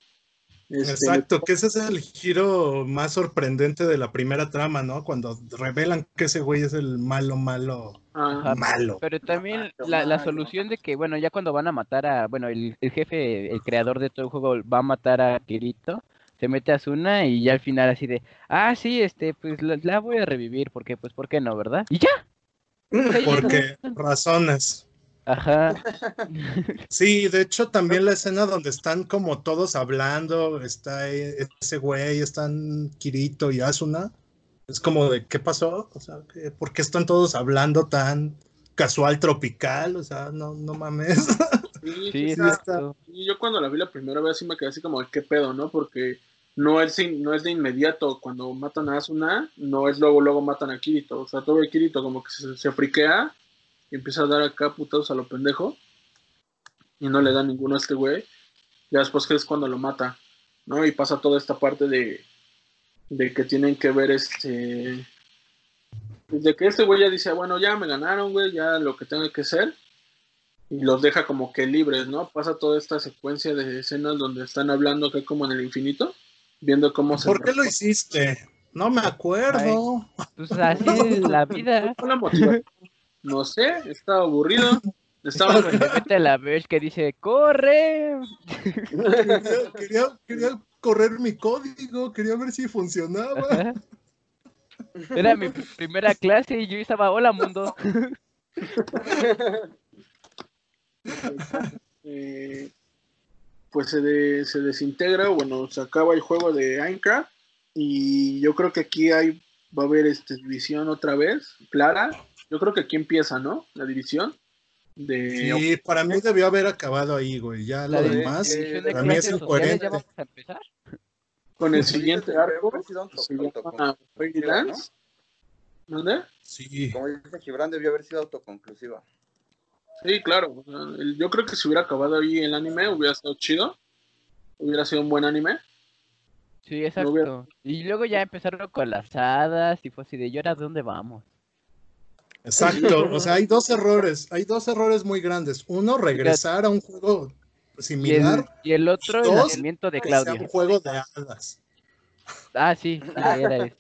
Este, Exacto, que ese es el giro más sorprendente de la primera trama, ¿no? Cuando revelan que ese güey es el malo, malo, Ajá. malo. Pero también la, la solución de que, bueno, ya cuando van a matar a, bueno, el, el jefe, el creador de todo el juego va a matar a Kirito, se mete a Asuna y ya al final así de, ah, sí, este, pues la, la voy a revivir, porque, pues, ¿por qué no, verdad? Y ya. Porque razones. Ajá. Sí, de hecho también la escena donde están como todos hablando, está e- ese güey, están Kirito y Asuna, es como de ¿qué pasó? O sea, ¿qué- ¿por qué están todos hablando tan casual tropical? O sea, no, no mames. sí, Sí. Y yo cuando la vi la primera vez sí me quedé así como, ¿qué pedo, no? Porque no es, no es de inmediato, cuando matan a Asuna, no es luego, luego matan a Kirito. O sea, todo el Kirito como que se, se friquea y empieza a dar acá putados a lo pendejo y no le da ninguno a este güey. Ya después que es cuando lo mata, ¿no? Y pasa toda esta parte de, de que tienen que ver este... De que este güey ya dice, bueno, ya me ganaron, güey, ya lo que tengo que hacer y los deja como que libres, ¿no? Pasa toda esta secuencia de escenas donde están hablando acá como en el infinito, viendo cómo se... ¿Por qué lo hiciste? No me acuerdo. Pues así es la vida. ¿Cuál fue la motivación? No sé, estaba aburrido. Estaba Pues mete la vez que dice, ¡corre! Quería, quería- quería correr mi código, quería ver si funcionaba. Ajá. Era mi pr- primera clase y yo estaba, hola mundo. eh, pues se, de- se desintegra, bueno, se acaba el juego de Minecraft y yo creo que aquí hay, va a haber este, división otra vez, clara. Yo creo que aquí empieza, ¿no? La división de... Sí, para mí debió haber acabado ahí, güey. Ya La lo de- demás, de para mí es incoherente. ¿Ya vamos a empezar? Con el siguiente arco. ¿Dónde? Sí. Como dice Gibran, debió haber sido autoconclusiva. Sí, claro. Yo creo que si hubiera acabado ahí el anime, hubiera estado chido. Hubiera sido un buen anime. Sí, exacto. hubiera- Y luego ya empezaron con las hadas y fue así de, ¿y ahora dónde vamos? Exacto, o sea, hay dos errores, hay dos errores muy grandes. Uno, regresar a un juego Y el, similar, y el otro, el Dos, nacimiento de Claudia. un juego de hadas. Ah, sí, sí, era eso.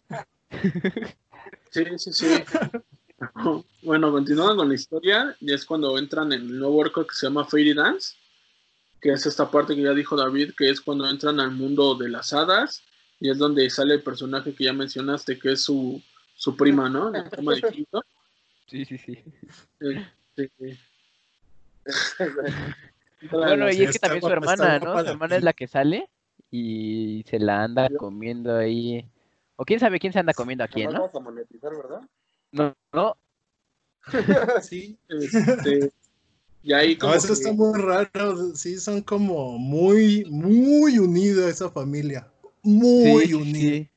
Sí, sí, sí. Bueno, continuando con la historia, y es cuando entran en el nuevo arco que se llama Fairy Dance, que es esta parte que ya dijo David, que es cuando entran al mundo de las hadas, y es donde sale el personaje que ya mencionaste, que es su, su prima, ¿no? La prima de Quinto. Sí, sí, sí. Bueno, y es que también su hermana, ¿no? Su la hermana es la que sale y se la anda comiendo ahí. O quién sabe quién se anda comiendo a quién, ¿no? vamos a monetizar, ¿verdad? No, no. Sí, este, y ahí como no, eso que- está muy raro. Sí, son como muy, muy unida esa familia. Muy sí, unida. sí.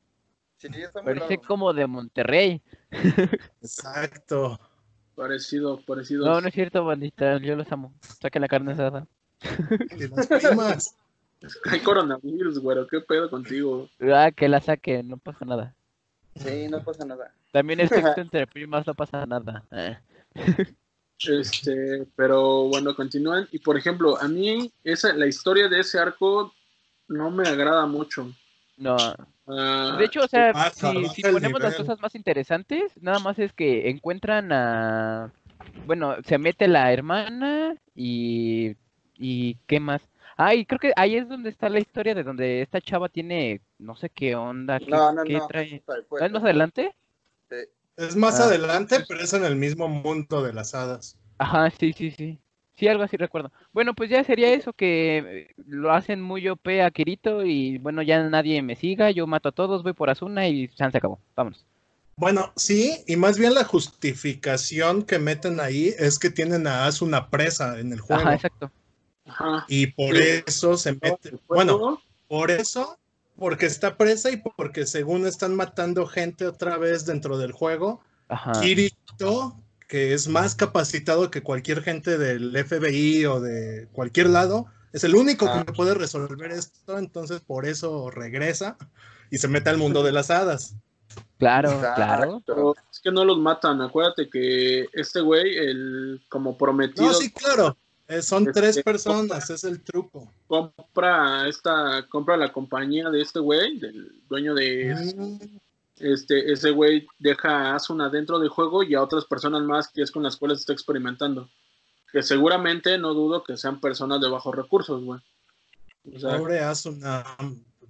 Sí, está muy Parece raro. como de Monterrey. Exacto. parecido, parecido. No, no es cierto, bandita. Yo los amo. Saquen la carne asada. Que las primas. Hay coronavirus, güero, ¿qué pedo contigo? Ah, que la saquen, no pasa nada. Sí, no pasa nada. También el sexo entre primas no pasa nada. Eh. Este, pero bueno, continúan. Y por ejemplo, a mí esa, la historia de ese arco no me agrada mucho. No. Ah, De hecho, o sea, si, ponemos las cosas más interesantes, nada más es que encuentran a... Bueno, se mete la hermana y... ¿Y qué más? Ah, y creo que ahí es donde está la historia de donde esta chava tiene, no sé qué onda, qué, No, no, qué no. trae. ¿Ah, ¿Es más adelante? Sí. Es más Ah. adelante, pero es en el mismo mundo de las hadas. Ajá, sí, sí, sí. Sí, algo así recuerdo. Bueno, pues ya sería eso, que eh, lo hacen muy OP a Kirito y bueno, ya nadie me siga, yo mato a todos, voy por Asuna y ya se acabó. Vámonos. Bueno, sí, y más bien la justificación que meten ahí es que tienen a Asuna presa en el juego. Ajá, exacto. Ajá. Y por Sí. eso se mete. Bueno, por eso, porque está presa y porque según están matando gente otra vez dentro del juego, Ajá. Kirito, que es más capacitado que cualquier gente del FBI o de cualquier lado, es el único Ah. que puede resolver esto, entonces por eso regresa y se mete al mundo de las hadas. Claro, Exacto. claro. pero es que no los matan. Acuérdate que este güey, el como prometido, No, sí, claro. eh, son Este, tres personas, es el truco. compra esta, compra la compañía de este güey, del dueño de Mm, este, ese güey deja a Asuna dentro del juego y a otras personas más que es con las cuales está experimentando. Que seguramente no dudo que sean personas de bajos recursos, güey. O sea, Pobre Asuna,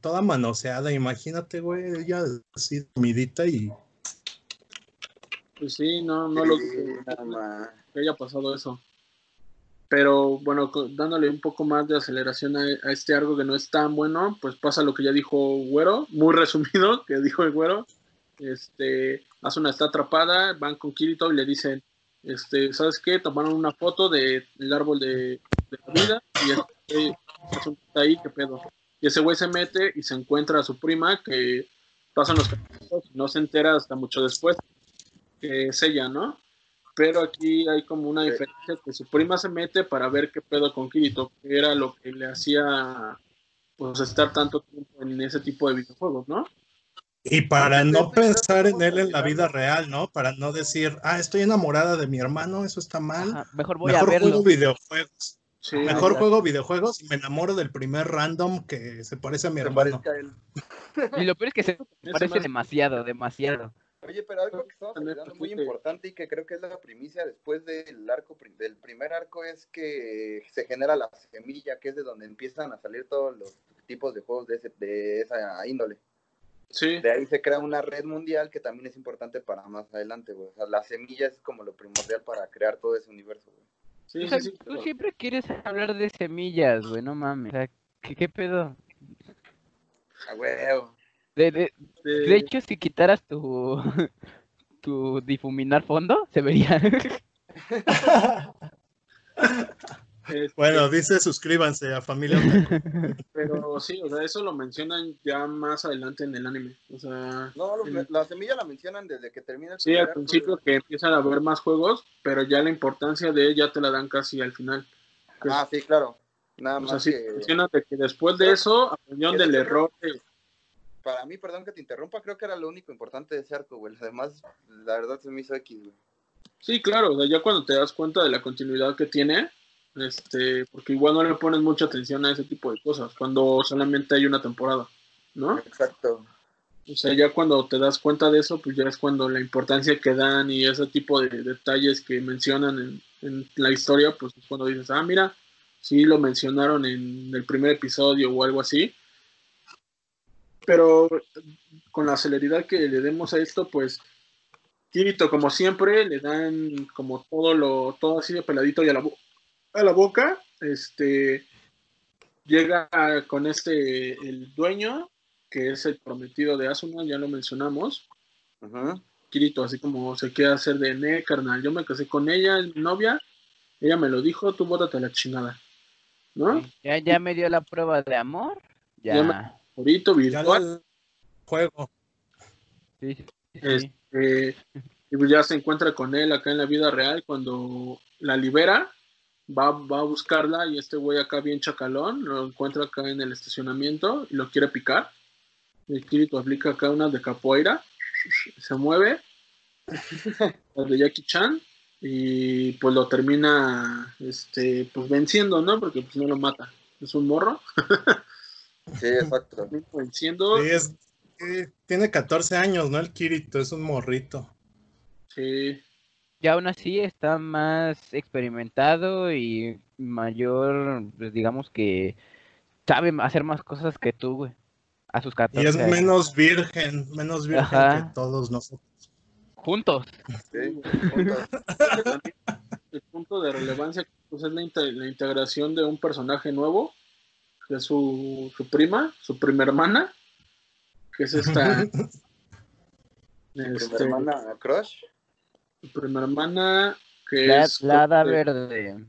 toda manoseada, imagínate, güey, ella así dormidita y pues sí, no, no lo Sí, que haya pasado eso. Pero bueno, dándole un poco más de aceleración a, a este arco que no es tan bueno, pues pasa lo que ya dijo Güero, muy resumido, que dijo el Güero. Este, Asuna está atrapada, van con Kirito y le dicen, este, ¿sabes qué? Tomaron una foto del árbol de, de la vida y este Asuna está ahí, ¿qué pedo? Y ese güey se mete y se encuentra a su prima que pasan los capítulos y no se entera hasta mucho después que es ella, ¿no? Pero aquí hay como una diferencia que su prima se mete para ver qué pedo con Kirito, que era lo que le hacía pues estar tanto tiempo en ese tipo de videojuegos, ¿no? Y para no pensar en él en la vida real, ¿no? Para no decir, ah, estoy enamorada de mi hermano, eso está mal. Ajá, Mejor voy Mejor a verlo. juego videojuegos. Sí, Mejor juego videojuegos y me enamoro del primer random que se parece a mi Se hermano. a. Y lo peor es que se parece demasiado, demasiado. Oye, pero algo que estamos olvidando muy importante y que creo que es la primicia después del arco del primer arco es que se genera la semilla, que es de donde empiezan a salir todos los tipos de juegos de, ese, de esa índole. Sí, De ahí se crea una red mundial que también es importante para más adelante, güey. O sea, la semilla es como lo primordial para crear todo ese universo, güey. sí, O sea, sí, sí, tú pero- siempre quieres hablar de semillas, güey, no mames. O sea, ¿qué, qué pedo? A huevo. De, de, de- de hecho, si quitaras tu, tu difuminar fondo, se vería. este, Bueno, dice suscríbanse a Familia Otaku. pero sí, o sea, eso lo mencionan ya más adelante en el anime. O sea, No, lo- Sí. la semilla la mencionan desde que termina el sí, al principio que empiezan a haber más juegos, pero ya la importancia de ella te la dan casi al final. Ah, sí, claro. Nada O más sea, sí que... mencionan de que después de eso aprendieron eso del error de- Para mí, perdón que te interrumpa, creo que era lo único importante de ese arco, güey. Además, la verdad se me hizo X, güey. Sí, claro, o sea, ya cuando te das cuenta de la continuidad que tiene, este, porque igual no le pones mucha atención a ese tipo de cosas, cuando solamente hay una temporada, ¿no? Exacto. O sea, ya cuando te das cuenta de eso, pues ya es cuando la importancia que dan y ese tipo de detalles que mencionan en, en la historia, pues es cuando dices, ah, mira, sí lo mencionaron en el primer episodio o algo así. Pero con la celeridad que le demos a esto, pues Kirito, como siempre, le dan como todo lo, todo así de peladito y a la, bo- a la boca. Este llega con este el dueño, que es el prometido de Asuna, ya lo mencionamos. Kirito, así como se quiere hacer de ne, carnal. Yo me casé con ella, es mi novia. Ella me lo dijo, tú bótate a la chingada. ¿No? ya, ya me dio la prueba de amor. Ya. Ya me- Ahorita Ya virtual. juego. Sí, sí, sí. Este, y pues ya se encuentra con él acá en la vida real cuando la libera, va, va a buscarla y este güey acá bien chacalón, lo encuentra acá en el estacionamiento y lo quiere picar. El Kirito aplica acá una de capoeira, se mueve, la de Jackie Chan, y pues lo termina este, pues venciendo, ¿no? Porque pues no lo mata, es un morro, Sí, exacto. venciendo. Sí, es- eh, tiene 14 años, ¿no? El Kirito es un morrito. Sí, Y aún así está más experimentado y mayor, pues digamos que sabe hacer más cosas que tú, güey. A sus 14 Y es menos virgen, menos virgen Ajá. que todos nosotros. Juntos. Sí, el punto de relevancia pues, es la, inte- la integración de un personaje nuevo, que es su, su prima, su prima hermana, que es esta este, hermana Crush. Su prima hermana, que La, es la hada verde.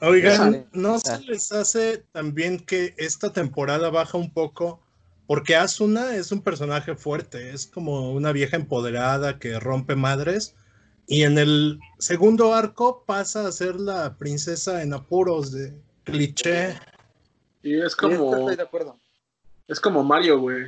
Oigan, ¿no se les hace también que esta temporada baja un poco? Porque Asuna es un personaje fuerte, es como una vieja empoderada que rompe madres. Y en el segundo arco pasa a ser la princesa en apuros de cliché. y es Sí, como estoy de acuerdo. es como Mario, güey.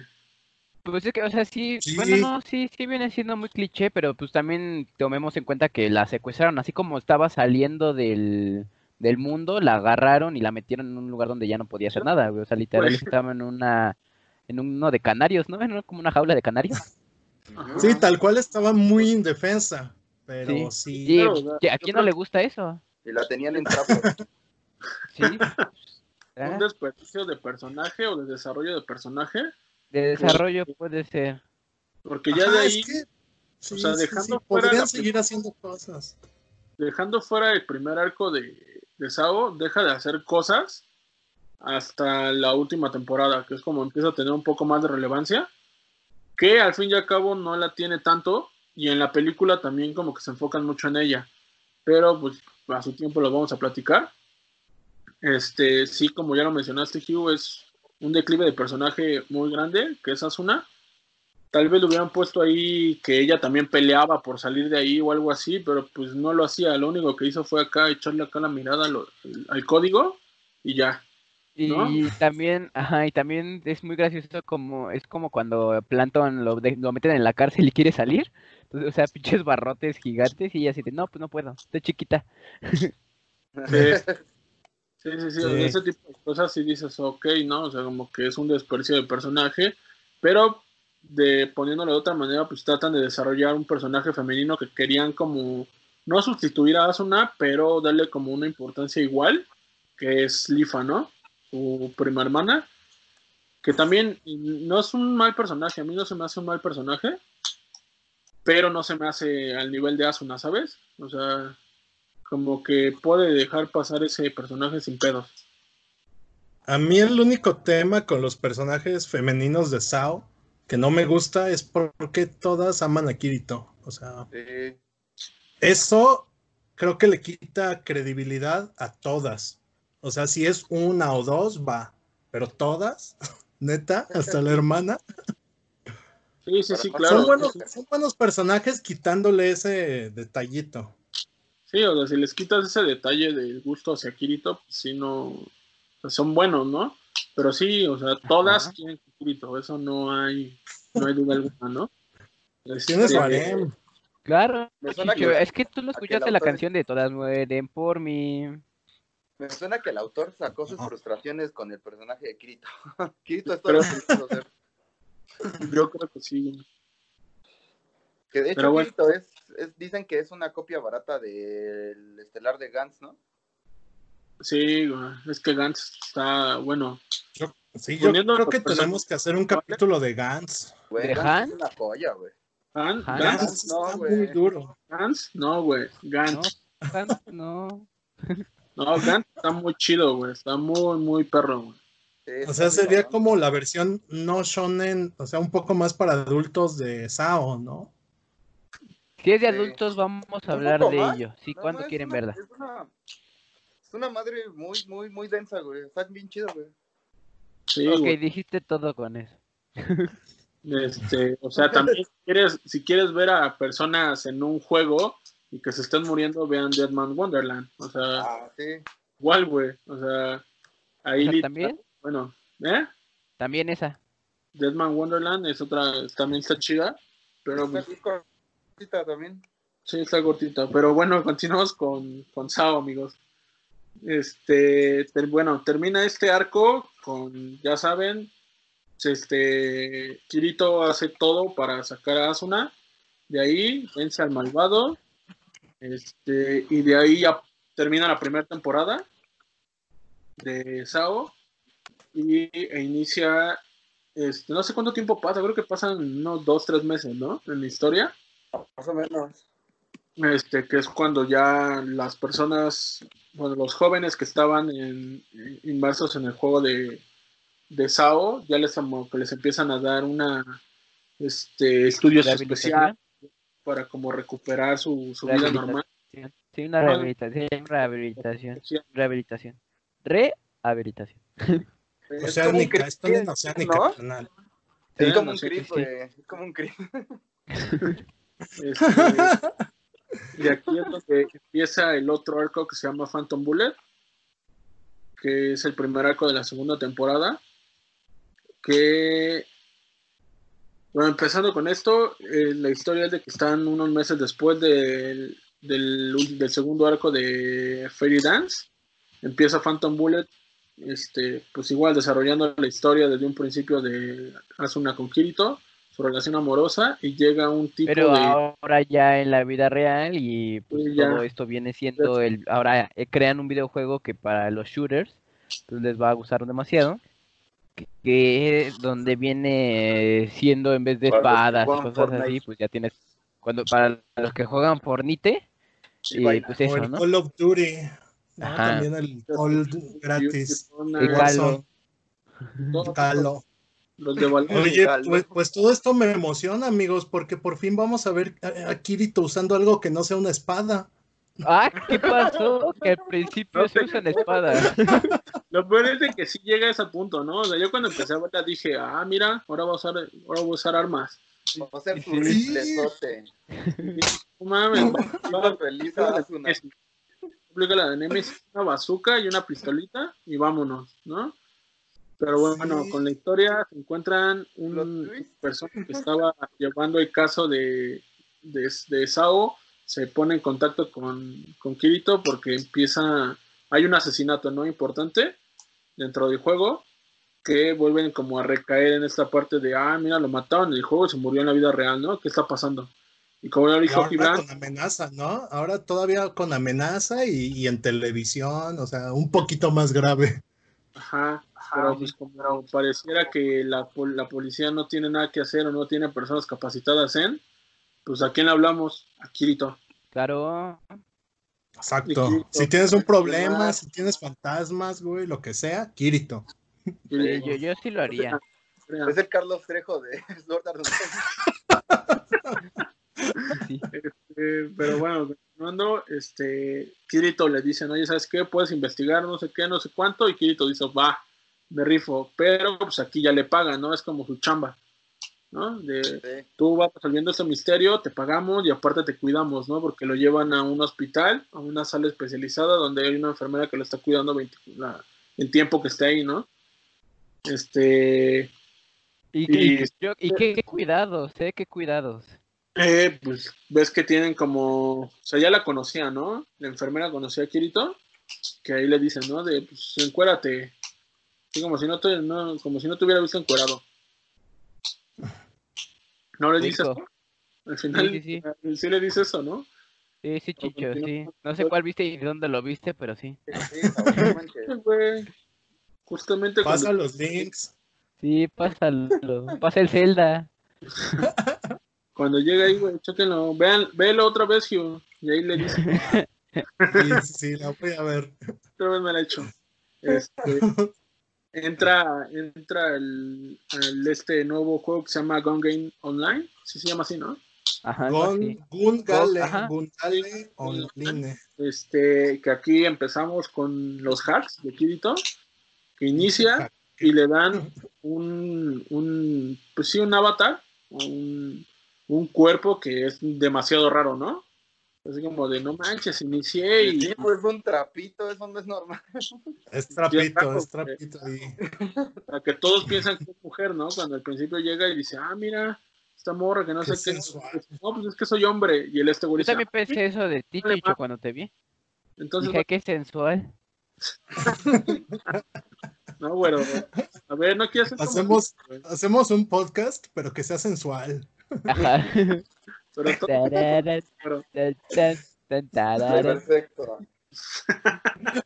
Pues es que, o sea, sí, Sí. bueno, no, sí, sí viene siendo muy cliché, pero pues también tomemos en cuenta que la secuestraron, así como estaba saliendo del, del mundo, la agarraron y la metieron en un lugar donde ya no podía hacer nada, güey. O sea, literal Pues- estaba en una, en uno de canarios, ¿no? En como una jaula de canarios. Ajá. Sí, tal cual estaba muy indefensa, pero sí. Claro, sea, ¿a quién creo no le gusta eso? Y la tenían en trapos. Sí. un Ah, desperdicio de personaje o de desarrollo de personaje, De desarrollo puede ser. porque ya Ajá, de es ahí que- sí, o sea, sí, dejando sí, fuera podrían seguir haciendo cosas. dejando fuera el primer arco de, de Sao, deja de hacer cosas hasta la última temporada, que es como empieza a tener un poco más de relevancia, que al fin y al cabo no la tiene tanto, y en la película también como que se enfocan mucho en ella, pero pues a su tiempo lo vamos a platicar. Este, sí, como ya lo mencionaste, Hugh, es un declive de personaje muy grande, que es Asuna. Tal vez lo hubieran puesto ahí que ella también peleaba por salir de ahí o algo así, pero pues no lo hacía. Lo único que hizo fue acá echarle acá la mirada al código y ya. Y también, ajá, y también es muy gracioso como, es como cuando Planton lo, de- lo meten en la cárcel y quiere salir. Entonces, o sea, pinches barrotes gigantes y ella así de, no, pues no puedo, estoy chiquita. Sí, sí, sí, sí, Sí. ese tipo de cosas sí dices, ok, ¿no? O sea, como que es un desperdicio de personaje, pero de poniéndolo de otra manera, pues tratan de desarrollar un personaje femenino que querían como no sustituir a Asuna, pero darle como una importancia igual, que es Lifa, ¿no? Su prima hermana, que también no es un mal personaje, a mí no se me hace un mal personaje, pero no se me hace al nivel de Asuna, ¿sabes? O sea, como que puede dejar pasar ese personaje sin pedos. A mí el único tema con los personajes femeninos de Sao que no me gusta es porque todas aman a Kirito. O sea, eso creo que le quita credibilidad a todas. O sea, si es una o dos, va. Pero todas, neta, hasta la hermana. Sí, sí, sí, claro. Son buenos, son buenos personajes quitándole ese detallito. Sí, o sea, si les quitas ese detalle del gusto hacia Kirito, pues sí, no. son buenos, ¿no? Pero sí, o sea, todas quieren Kirito, eso no hay, no hay duda alguna, ¿no? Tienes Este, Claro, Me suena Chicho, que- es que tú no escuchaste la canción de Todas mueren por mí. Me suena que el autor sacó sus frustraciones con el personaje de Kirito. Kirito es Pero- todo lo que. Yo creo que sí. Que de hecho bueno. Kirito es, es- dicen que es una copia barata del estelar de Gantz, ¿no? Sí, güey, es que Gantz está, bueno, Yo- sí, yo creo que tenemos que hacer un capítulo de Gantz. Güey, ¿De Gantz es una joya, güey. Han- Han- Gantz, Gantz no, está güey. muy duro. Gantz, no, güey, No, Gantz. No. No, Gantz está muy chido, güey, está muy, muy perro, güey. Sí, O sea, sería como la versión no shonen, o sea, un poco más para adultos de Sao, ¿no? Si es de adultos, vamos a Un hablar de más. ello. Sí, No, ¿cuándo no, quieren una- verla? Es una, es una madre muy, muy, muy densa, güey. Está bien chido, güey. Sí, Ok, güey. dijiste todo con eso. Este, o sea, también si quieres, si quieres ver a personas en un juego y que se estén muriendo, vean Deadman Wonderland. O sea, Ah, sí. igual, güey. O sea, ahí ¿Esa literal- también? Bueno, ¿eh? También esa. Deadman Wonderland es otra, también está chida, pero Está también. sí está cortita. Pero bueno, continuamos con, con Sao, amigos. Este, bueno, termina este arco con, ya saben, este, Kirito hace todo para sacar a Asuna. De ahí vence al malvado. Este, y de ahí ya termina la primera temporada de Sao. Y e inicia, este, no sé cuánto tiempo pasa, creo que pasan unos dos, tres meses, ¿no? En la historia. Más o menos. Este, que es cuando ya las personas, bueno, los jóvenes que estaban en- en- inmersos en el juego de, de SAO, ya les, como que les empiezan a dar una este, estudios especiales para como recuperar su, su vida normal. Sí, una rehabilitación. Rehabilitación. Rehabilitación. Rehabilitación. Es Oceánica, como están en Oceánica. Es como un creep. Es como un creep. Este, y aquí es donde empieza el otro arco que se llama Phantom Bullet, que es el primer arco de la segunda temporada. Que, bueno, empezando con esto, eh, la historia es de que están unos meses después del, del, segundo arco de Fairy Dance. Empieza Phantom Bullet, este, pues igual desarrollando la historia desde un principio de Asuna con Kirito, su relación amorosa, y llega un tipo Pero de... ahora ya en la vida real y pues Sí, ya. todo esto viene siendo el ahora eh, crean un videojuego que para los shooters pues, les va a gustar demasiado que, que es donde viene siendo en vez de espadas y cosas así pues ya tienes cuando para los que juegan Fornite Y y pues eso el no Call of Duty. También el Call gratis. Y Halo. Los de Valve. Oye, pues, pues todo esto me emociona, amigos, porque por fin vamos a ver a, a Kirito usando algo que no sea una espada. ah qué pasó que al principio se usan espadas Lo peor es de que sí llega a ese punto, ¿no? O sea, yo cuando empecé a verla dije, ah, mira, ahora voy a usar, ahora voy a usar armas. Vamos a hacer tu Sí. No mames, Iba feliz a Asuna. Explica la de Nemesis, una bazooka y una pistolita y vámonos, ¿no? Pero bueno, Sí. con la historia se encuentran Plot un twist. persona que estaba llevando el caso de, de, de Sao, se pone en contacto con, con Kirito porque empieza, hay un asesinato, ¿no? Importante dentro del juego que vuelven como a recaer en esta parte de, ah, mira, lo mataron en el juego y se murió en la vida real, ¿no? ¿Qué está pasando? Y como ya dijo Gibran, con amenaza, ¿no? Ahora todavía con amenaza y, y en televisión, o sea, un poquito más grave. Ajá. Pero pues como pareciera que la, la policía no tiene nada que hacer o no tiene personas capacitadas en, pues ¿a quién le hablamos? A Kirito. Claro. Exacto. Kirito. Si tienes un problema, más? si tienes fantasmas, güey, lo que sea, Kirito. Eh, yo, yo sí lo haría. Es el Carlos Trejo de Online. Sí. Eh, pero bueno, continuando, este, Kirito le dicen, oye, ¿sabes qué? Puedes investigar no sé qué, no sé cuánto, y Kirito dice, va, me rifo, pero pues aquí ya le pagan, ¿no? Es como su chamba, ¿no? De, Sí. tú vas resolviendo este misterio, te pagamos y aparte te cuidamos, ¿no? Porque lo llevan a un hospital, a una sala especializada donde hay una enfermera que lo está cuidando 20 la- el tiempo que esté ahí, ¿no? Este, Y, qué- Y- yo- y qué, qué cuidados, eh, qué cuidados. eh, pues ves que tienen como, o sea, ya la conocía, ¿no? La enfermera conocía a Kirito, que ahí le dicen, ¿no? De, pues, encuérate. Sí, como si no te, no, como si no te hubiera visto encuerado. No le dice Dijo. eso. Al final, Sí, sí, sí, sí le dice eso, ¿no? Sí, sí, Chicho, sí. No sé cuál viste y de dónde lo viste, pero sí. Sí. Justamente Pasa cuando, los links. Sí, pásalo. Pasa el Zelda. cuando llega ahí, güey, chéquenlo. Vean, véelo otra vez, Hugh. Y ahí le dice, Sí, sí, la voy a ver. otra vez me la he hecho. Este, entra entra el, el este nuevo juego que se llama Gun Game Online. Sí se llama así, ¿no? Ajá, así. Gun, Gungale, Ajá. Gungale Online. Este, que aquí empezamos con los hacks de Kirito, que inicia y le dan un, un pues sí, un avatar, un, un cuerpo que es demasiado raro, ¿no? Así como de no manches, inicié y Sí, pues es un trapito, eso no es normal. Es trapito, es trapito ahí. a que todos piensan que es mujer, ¿no? Cuando al principio llega y dice, ah, mira, esta morra que no Qué sé qué. sensual. No, pues es que soy hombre. Y el este güey Yo también pensé eso de ti, Chicho, cuando te vi. "Ah". entonces, Dije, qué sensual. no, güero. A ver, no quieres como- Hacemos, hacemos un podcast, pero que sea sensual. Ajá. Pero todo-. Perfecto.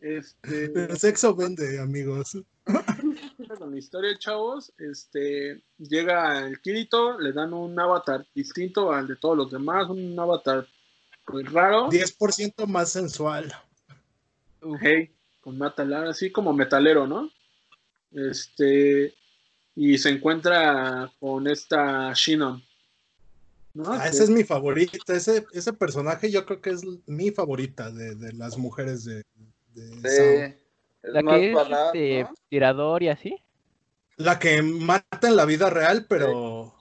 este, El sexo vende, amigos. con la historia, chavos, este, llega el Kirito, le dan un avatar distinto al de todos los demás, un avatar pues raro, 10% más sensual. Hey, con matalar, así como metalero, ¿no? Este, y se encuentra con esta Shinon. ¿No? Ah, esa es mi favorita. Ese, ese personaje yo creo que es mi favorita de, de las mujeres de, de. Sí. Es La más que es badass, este, ¿no? tirador y así. La que mata en la vida real, pero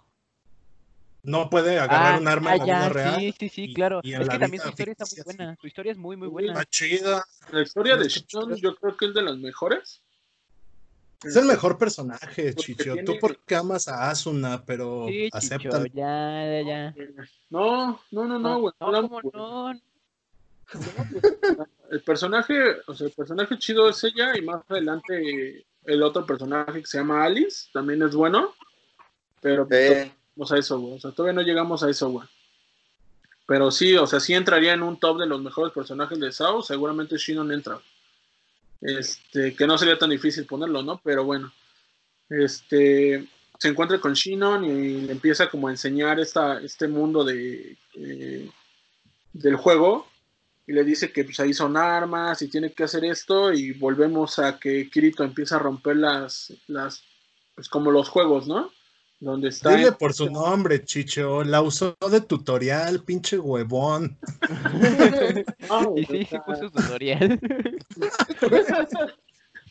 no puede agarrar un arma en la ah, ya, vida real. Sí, sí, sí, y- claro. y es que también su historia está muy buena. Su historia es muy, muy Sí, buena. Está chida. La historia de chida. yo creo que es de las mejores. Es el mejor personaje, Porque Chicho. tiene- Tú porque amas a Asuna, pero Sí, Chicho, aceptan. ya, ya, ya. No, no, no, no, güey. no, la- ¿cómo no? El personaje, o sea, el personaje chido es ella y más adelante el otro personaje que se llama Alice también es bueno, pero vamos a eso, güey. O sea, todavía no llegamos a eso, güey. Pero sí, o sea, sí entraría en un top de los mejores personajes de Sao, seguramente Shinon entra. Este, que no sería tan difícil ponerlo, ¿no? Pero bueno. Este, se encuentra con Shinon y le empieza como a enseñar esta, este mundo de, eh, del juego y le dice que pues ahí son armas y tiene que hacer esto y volvemos a que Kirito empieza a romper las, las pues como los juegos, ¿no? Donde está Dile en- por su nombre, Chicho. La usó de tutorial, pinche huevón. No, Y o sí, puso tutorial.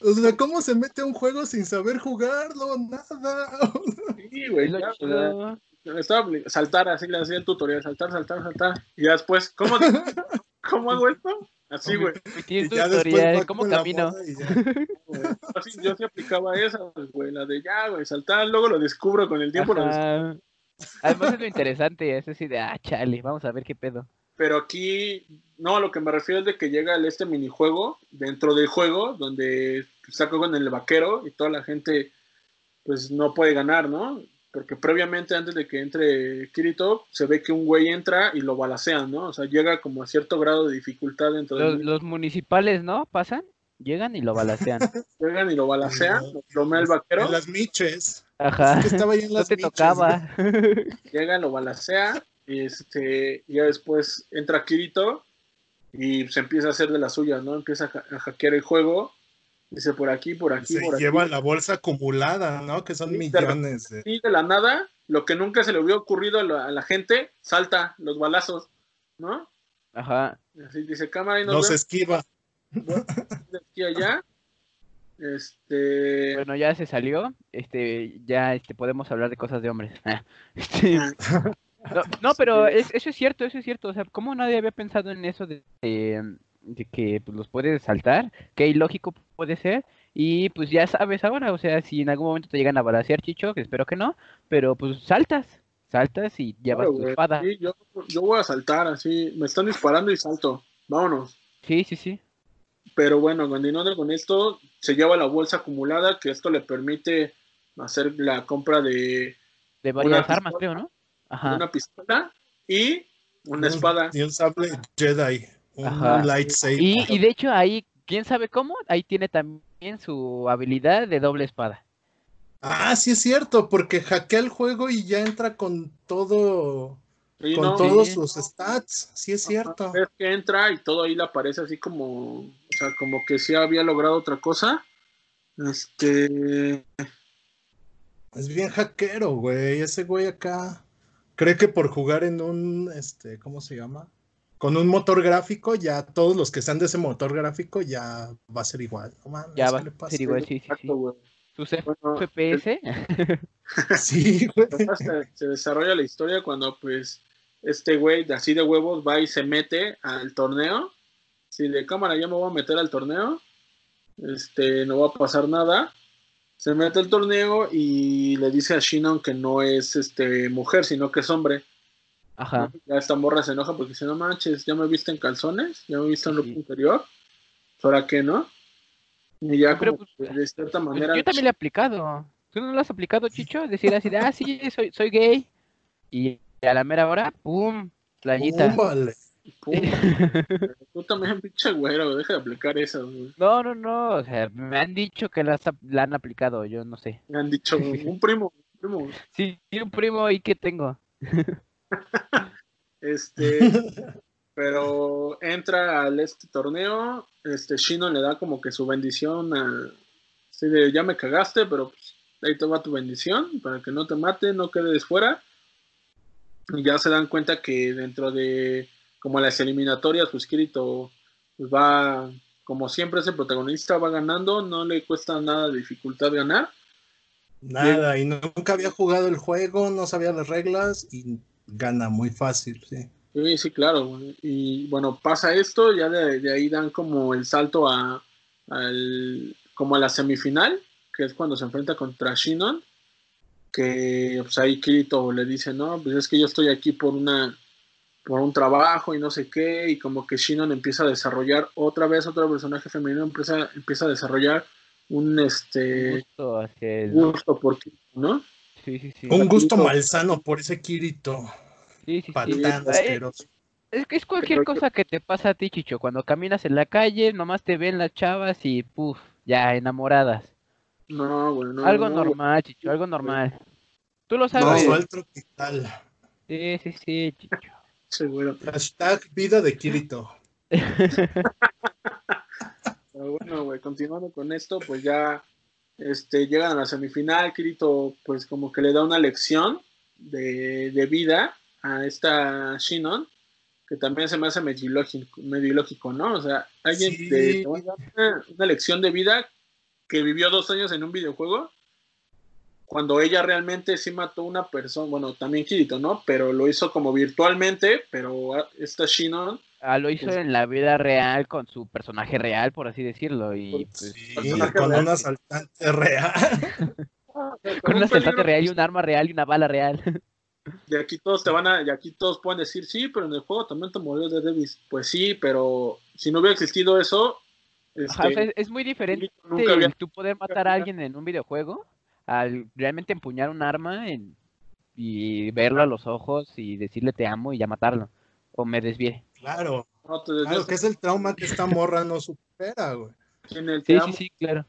O sea, ¿cómo se mete a un juego sin saber jugarlo? Nada. sí, güey, ya, estaba saltar así le hacía el tutorial, saltar, saltar, saltar y ya después, ¿cómo, ¿cómo hago esto? Así, güey. Después tutorial, va ¿cómo camino? ya. Así, yo sí aplicaba esa, güey, la de ya, güey, saltar, luego lo descubro con el tiempo, lo descubro. Además es lo interesante, es así de, ah, chale, vamos a ver qué pedo. pero aquí, no, a lo que me refiero es de que llega este minijuego dentro del juego, donde está con el vaquero y toda la gente, pues no puede ganar, ¿no? Porque previamente, antes de que entre Kirito, se ve que un güey entra y lo balacean, ¿no? O sea, llega como a cierto grado de dificultad dentro Los, del... los municipales, ¿no? ¿Pasan? Llegan y lo balacean. Llegan y lo balacean, No. lo plomea el vaquero, En las miches. Ajá. Es que estaba ahí en No las te miches, tocaba. llega, lo balacea, y este, ya después entra Kirito y se empieza a hacer de las suyas, ¿no? Empieza a hackear el juego, dice por aquí, por aquí, Se por aquí. lleva la bolsa acumulada, ¿no? Que son Sí, millones de... Y de la nada, lo que nunca se le hubiera ocurrido a la, a la gente, salta los balazos, ¿no? Ajá. Así dice cámara y nos Los vemos esquiva. de aquí allá. Este, Bueno, ya se salió. Este, ya este, podemos hablar de cosas de hombres. Ah, este, no, no, pero es- eso es cierto, eso es cierto. O sea, ¿cómo nadie había pensado en eso de, de- de que pues, los puedes saltar? Qué ilógico puede ser. Y pues ya sabes ahora, o sea, si en algún momento te llegan a balasear, Chicho, que espero que no, pero pues saltas, saltas y llevas claro, tu güey, espada. sí, yo, yo voy a saltar así, me están disparando y salto, vámonos. Sí, sí, sí. Pero bueno, continuando con esto, se lleva la bolsa acumulada, que esto le permite hacer la compra de De varias pistola. armas, creo, ¿no? Ajá. una pistola y una Un- espada. Y un sable Jedi. Un lightsaber. Y, y de hecho ahí, ¿quién sabe cómo? Ahí tiene también su habilidad de doble espada. Ah, sí es cierto, porque hackea el juego y ya entra con todo, Sí, con ¿no? todos Sí. sus stats. Sí es cierto. Ves que entra y todo ahí le aparece así como, o sea, como que sí había logrado otra cosa. Este, Es bien hackero, güey. Ese güey acá cree que por jugar en un, este, ¿cómo se llama? Con un motor gráfico, ya todos los que sean de ese motor gráfico ya va a ser igual. No Ya ¿qué va a ser igual, sí, sí, sí. Sus Bueno, FPS. Sí, güey. se, desarrolla la historia cuando pues este güey de así de huevos va y se mete al torneo. Si de cámara ya me voy a meter al torneo, este no va a pasar nada. Se mete al torneo y le dice a Shinon que no es este mujer, sino que es hombre. Ajá. Ya esta morra se enoja porque dice, no manches, ya me viste en calzones, ya me viste en ropa Sí. interior. ¿Ahora qué no? Y ya Pero, como pues, de cierta Pues manera... yo también le he aplicado. ¿Tú no lo has aplicado, Chicho? Decir así de, ah, sí, soy, soy gay. Y a la mera hora, ¡pum! Playita. Vale. Pum. Tú también, pinche güero, deja de aplicar eso. güey. No, no, no. O sea, me han dicho que ap- la han aplicado. Yo no sé. Me han dicho, un primo, un primo. Sí, y un primo y que tengo. Este, pero entra al este torneo, este Shino le da como que su bendición a, así de, ya me cagaste, pero pues, ahí te va tu bendición, para que no te mate, no quedes fuera. Y ya se dan cuenta que dentro de, como las eliminatorias, pues Kirito pues, va, como siempre es el protagonista, va ganando, no le cuesta nada de dificultad ganar. Nada, y nunca había jugado el juego, no sabía las reglas y gana muy fácil, sí. Sí, sí, claro. Y bueno, pasa esto, ya de, de ahí dan como el salto a, al, como a la semifinal, que es cuando se enfrenta contra Shinon, que pues ahí Kirito le dice, no, pues es que yo estoy aquí por una por un trabajo y no sé qué, y como que Shinon empieza a desarrollar otra vez otro personaje femenino, empieza, empieza a desarrollar un este Gusto hacia el- gusto por Kirito, ¿no? Sí, sí, sí. Un gusto Kirito. malsano por ese Kirito, Sí, sí, sí. patán Eh, asqueroso. Es que es cualquier cosa que te pasa a ti, Chicho. Cuando caminas en la calle, nomás te ven las chavas y puf, ya enamoradas. No, güey, no. algo no, güey. normal, Chicho, algo normal. Tú lo No, sabes. Casual tropical. Sí, sí, sí, Chicho. Sí, güey. Hashtag vida de Kirito. Pero bueno, güey, continuando con esto, pues ya este, llegan a la semifinal. Kirito, pues como que le da una lección de, de vida a esta Shinon, que también se me hace medio ilógico, medio ilógico, ¿no? O sea, alguien Sí. te, te va a dar una, una lección de vida que vivió dos años en un videojuego, cuando ella realmente sí mató a una persona, bueno, también Kirito, ¿no? Pero lo hizo como virtualmente, pero esta Shinon Ah, lo hizo Pues- en la vida real con su personaje real, por así decirlo. Y pues, Sí, con real. un asaltante real. con un una asaltante real y un arma real y una bala real. Y aquí todos te van a, y aquí todos pueden decir, sí, pero en el juego también te murió de Davis. Pues sí, pero si no hubiera existido eso, Ajá, o sea, este, es, es muy diferente nunca había- tú poder matar a alguien en un videojuego al realmente empuñar un arma en- y verlo a los ojos y decirle te amo y ya matarlo. O me desvié. Claro, no te claro, que es el trauma que esta morra no supera, güey. En el Sí, sí, sí, claro.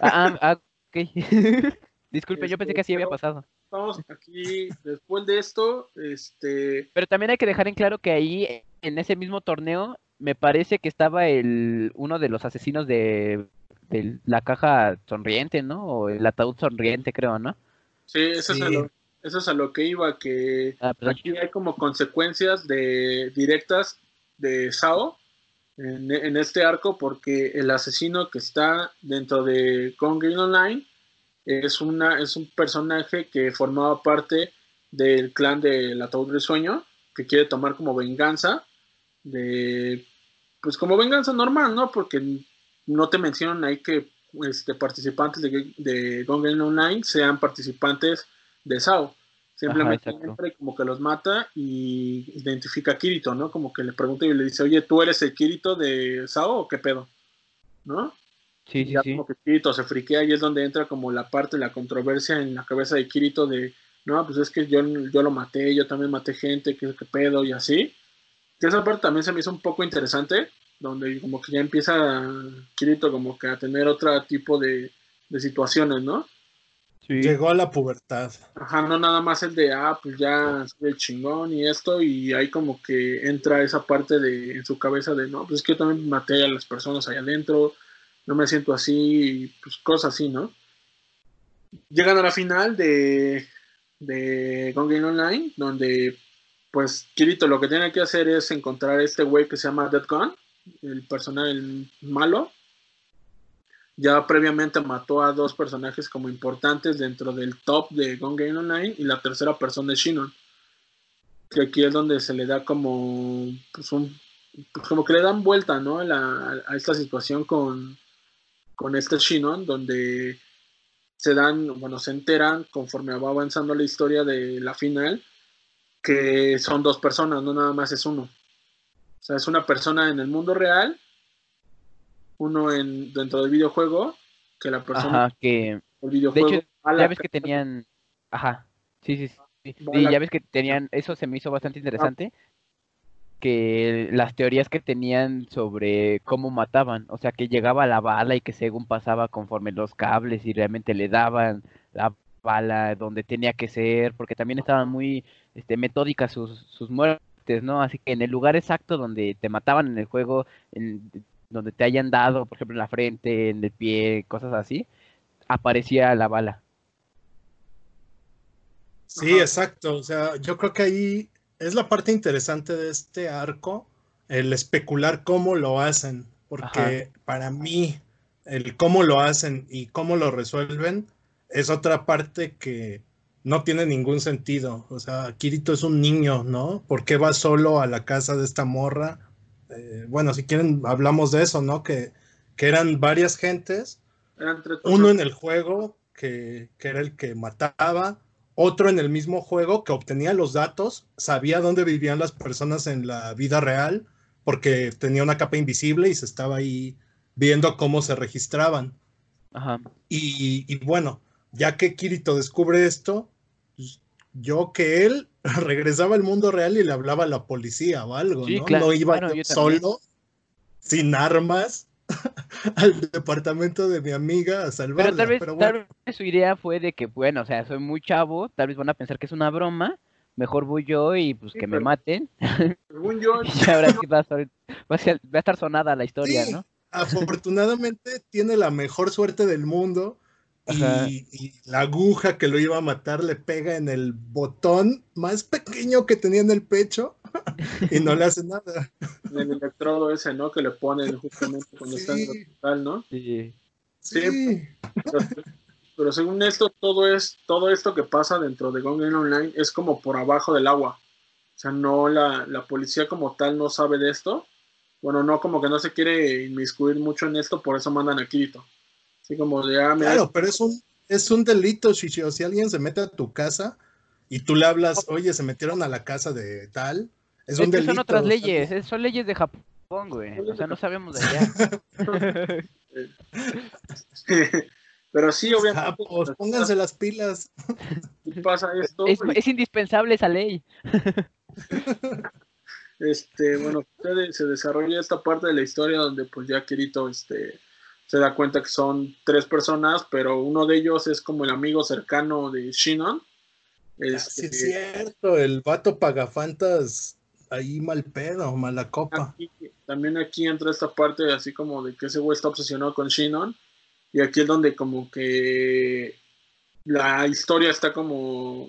Ah, ah, ah, ok. Disculpe, yo pensé que así había pasado. Estamos aquí, después de esto, este, Pero también hay que dejar en claro que ahí, en ese mismo torneo, me parece que estaba el uno de los asesinos de, de la caja sonriente, ¿no? O el ataúd sonriente, creo, ¿no? sí, eso, Es lo, eso es a lo que iba, que Ah, aquí hay como consecuencias de directas de Sao en, en este arco, porque el asesino que está dentro de Gone Game Online es, una, es un personaje que formaba parte del clan del Ataúd del Sueño, que quiere tomar como venganza de pues como venganza normal, ¿no? Porque no te mencionan ahí que este, participantes de, de Gone Online sean participantes de SAO. Simplemente entra y como que los mata y identifica a Kirito, ¿no? Como que le pregunta y le dice, oye, ¿tú eres el Kirito de SAO o qué pedo? ¿No? Sí, Y sí, ya sí. como que Kirito se friquea y es donde entra como la parte, la controversia en la cabeza de Kirito de, no, pues es que yo, yo lo maté, yo también maté gente, qué, qué pedo y así. Que esa parte también se me hizo un poco interesante, donde como que ya empieza Kirito como que a tener otro tipo de, de situaciones, ¿no? Sí. Llegó a la pubertad. Ajá, no nada más el de, ah, pues ya soy el chingón y esto, y ahí como que entra esa parte de en su cabeza de, no, pues es que yo también maté a las personas allá adentro, no me siento así, y pues cosas así, ¿no? Llegan a la final de, de Gone Game Online, donde pues Kirito lo que tiene que hacer es encontrar a este güey que se llama Dead Gun, el personaje el malo, ya previamente mató a dos personajes como importantes dentro del top de Gone Game Online y la tercera persona es Shinon. Que aquí es donde se le da como pues un pues como que le dan vuelta ¿no? la- a esta situación con, con este Shinon, donde se dan, bueno, se enteran conforme va avanzando la historia de la final, que son dos personas, no nada más es uno. O sea, es una persona en el mundo real, uno en, dentro del videojuego, que la persona Ajá, que el de hecho ya ves que tenían, ajá, sí, sí, sí. ya ves que tenían, eso se me hizo bastante interesante, que las teorías que tenían sobre cómo mataban, o sea, que llegaba la bala y que según pasaba conforme los cables y realmente le daban la bala donde tenía que ser, porque también estaban muy este, metódicas sus, sus muertes, ¿no? Así que en el lugar exacto donde te mataban en el juego, en, donde te hayan dado, por ejemplo, en la frente, en el pie, cosas así, aparecía la bala. Sí, Ajá. exacto. O sea, yo creo que ahí es la parte interesante de este arco, el especular cómo lo hacen, porque para mí el cómo lo hacen y cómo lo resuelven es otra parte que no tiene ningún sentido. O sea, Kirito es un niño, ¿no? ¿Por qué va solo a la casa de esta morra? Eh, bueno, si quieren, hablamos de eso, ¿no? Que, que eran varias gentes eran tres uno en el juego que, que era el que mataba, otro en el mismo juego que obtenía los datos, sabía dónde vivían las personas en la vida real, porque tenía una capa invisible y se estaba ahí viendo cómo se registraban. Ajá. Y, y bueno, ya que Kirito descubre esto, pues, yo que él regresaba al mundo real y le hablaba a la policía o algo, Sí, ¿no? claro, no iba yo yo también. solo, sin armas, al departamento de mi amiga a salvarla. Pero tal vez, pero tal vez su idea fue de que, bueno, o sea, soy muy chavo, tal vez van a pensar que es una broma, mejor voy yo y pues Sí, que me maten. Según yo, Y ahora sí va a, estar, va, a ser- va a estar sonada la historia, Sí. ¿no? afortunadamente tiene la mejor suerte del mundo. Y, y la aguja que lo iba a matar le pega en el botón más pequeño que tenía en el pecho y no le hace nada. en el electrodo ese, ¿no? Que le ponen justamente cuando está en el hospital, ¿no? Sí. Sí, Pero, pero según esto, todo es todo esto que pasa dentro de Gone Game Online es como por abajo del agua. O sea, no la, la policía como tal no sabe de esto. Bueno, no como que no se quiere inmiscuir mucho en esto, por eso mandan a Kirito. Así como de, ah, mira, claro, pero es un, es un delito, Shishio. Si alguien se mete a tu casa y tú le hablas, oye, se metieron a la casa de tal, es, Es un delito. son otras leyes, son leyes de Japón, güey. O sea, no sabemos de allá. pero sí, obviamente. Japos, pónganse las pilas. pasa esto. Es, indispensable esa ley. este, bueno, se, se desarrolla esta parte de la historia donde pues ya Kirito este, se da cuenta que son tres personas, pero uno de ellos es como el amigo cercano de Shinon. Sí, Este, es cierto, el vato pagafantas ahí mal pedo, mala copa. aquí- también aquí entra esta parte así como de que ese güey está obsesionado con Shinon. Y aquí es donde como que la historia está como,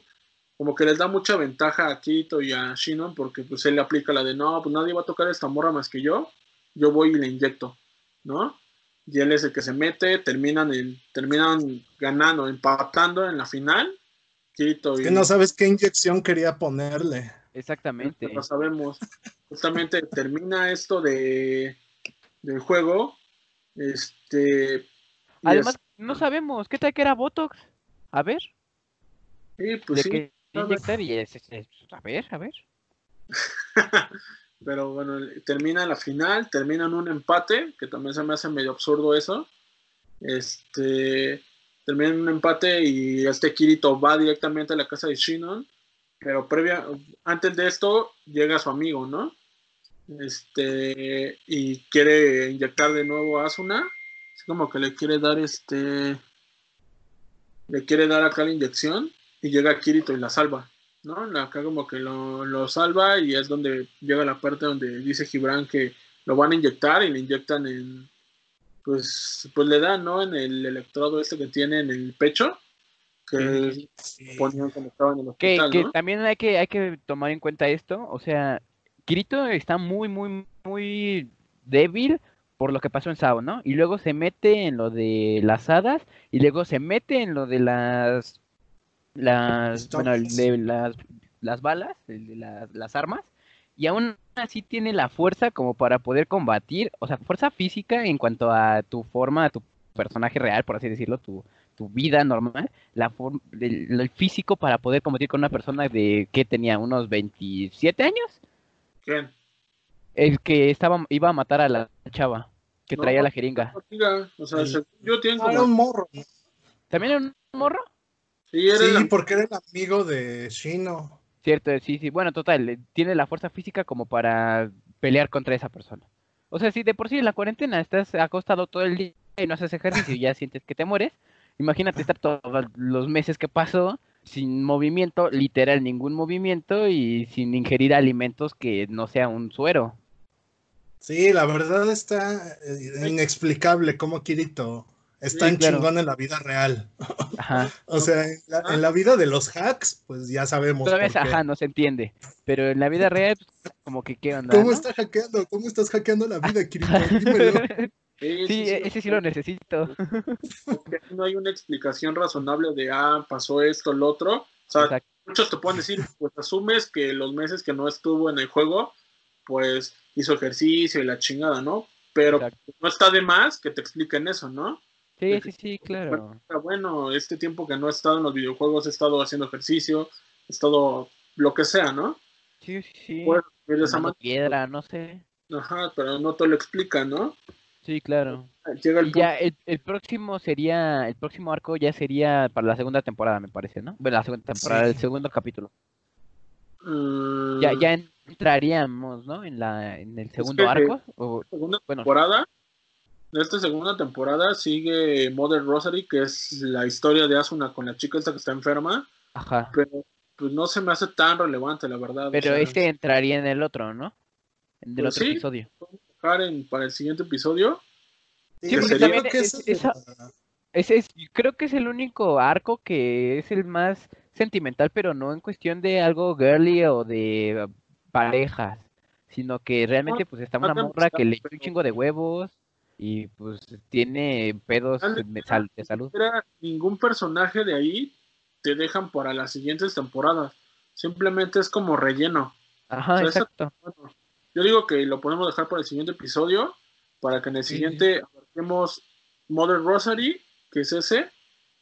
como que les da mucha ventaja a Kirito y a Shinon porque pues él le aplica la de no, pues nadie va a tocar esta morra más que yo, yo voy y le inyecto, ¿no? Y él es el que se mete, terminan, en- terminan ganando, empatando en la final. Y que no sabes qué inyección quería ponerle. Exactamente. lo sabemos. Justamente termina esto de del juego. Este. Además, es- no sabemos. ¿Qué tal que era Botox? A ver. sí, pues de sí, que sabes. inyectar y es, es- es- A ver, a ver. pero bueno, termina la final, termina en un empate, que también se me hace medio absurdo eso. Este. Termina en un empate y este Kirito va directamente a la casa de Shinon. Pero previa, antes de esto, llega su amigo, ¿no? Este, y quiere inyectar de nuevo a Asuna. Así como que le quiere dar este. Le quiere dar acá la inyección. Y llega Kirito y la salva. ¿No? Acá como que lo, lo salva. Y es donde llega la parte donde dice Gibran que lo van a inyectar. Y le inyectan en. Pues, pues le dan, ¿no? En el electrodo este que tiene en el pecho. Que Sí. ponían cuando estaba en el Que, hospital, que ¿no? también hay que, hay que tomar en cuenta esto. O sea, Kirito está muy, muy, muy débil por lo que pasó en Sao, ¿no? Y luego se mete en lo de las hadas y luego se mete en lo de las las bueno, el de las, las balas, el de las, las armas y aún así tiene la fuerza como para poder combatir, o sea, fuerza física en cuanto a tu forma, a tu personaje real, por así decirlo, tu, tu vida normal, la el, el físico para poder combatir con una persona de que tenía unos 27 años, ¿Quién? el que estaba iba a matar a la chava que No, traía la jeringa. O sea, yo Ah, era un morro. ¿También era un morro? Sí, era Sí, la- porque era el amigo de Shino. Cierto, sí, sí. Bueno, total, eh, tiene la fuerza física como para pelear contra esa persona. O sea, si de por sí en la cuarentena estás acostado todo el día y no haces ejercicio y ya sientes que te mueres, imagínate estar todos los meses que pasó sin movimiento, literal ningún movimiento y sin ingerir alimentos que no sea un suero. Sí, la verdad está eh, inexplicable cómo Kirito es Sí, tan claro. chingón en la vida real. Ajá. O sea, en la, en la vida de los hacks, pues ya sabemos. Todavía es, ajá, no se entiende. Pero en la vida real, pues, como que qué onda. ¿Cómo ¿no? está hackeando? ¿Cómo estás hackeando la vida, Kirito? Dímelo. sí, sí, ese sí lo necesito. porque aquí no hay una explicación razonable de, ah, pasó esto, lo otro. O sea, Exacto. muchos te pueden decir, pues asumes que los meses que no estuvo en el juego, pues hizo ejercicio y la chingada, ¿no? Pero Exacto. no está de más que te expliquen eso, ¿no? Sí, sí, sí, claro. Bueno, este tiempo que no he estado en los videojuegos, he estado haciendo ejercicio, he estado lo que sea, ¿no? Sí, sí, de esa piedra, no sé. Ajá, pero no te lo explica, ¿no? Sí, claro. Llega el Y ya el, el próximo sería, el próximo arco ya sería para la segunda temporada, me parece, ¿no? Bueno, la segunda temporada, Sí. el segundo capítulo. Ya, Mm, ya entraríamos, ¿no? En la, en el segundo que- arco. o- segunda bueno. temporada. En esta segunda temporada sigue Mother Rosary, que es la historia de Asuna con la chica esta que está enferma, ajá. pero pues no se me hace tan relevante, la verdad. o Pero sea, este entraría en el otro, ¿no? En el Pues otro sí. episodio. dejar en- para el siguiente episodio. Sí, porque creo también que es- ese es esa- Ese es, creo que es el único arco que es el más sentimental, pero no en cuestión de algo girly o de parejas, sino que realmente pues está una morra que le echó un chingo de huevos y pues tiene pedos de, sal- de salud. Ningún personaje de ahí te dejan para las siguientes temporadas. Simplemente es como relleno. Ajá, O sea, esa- exacto. Bueno, yo digo que lo podemos dejar para el siguiente episodio, para que en el Sí. siguiente abarquemos Mother Rosary, que es ese,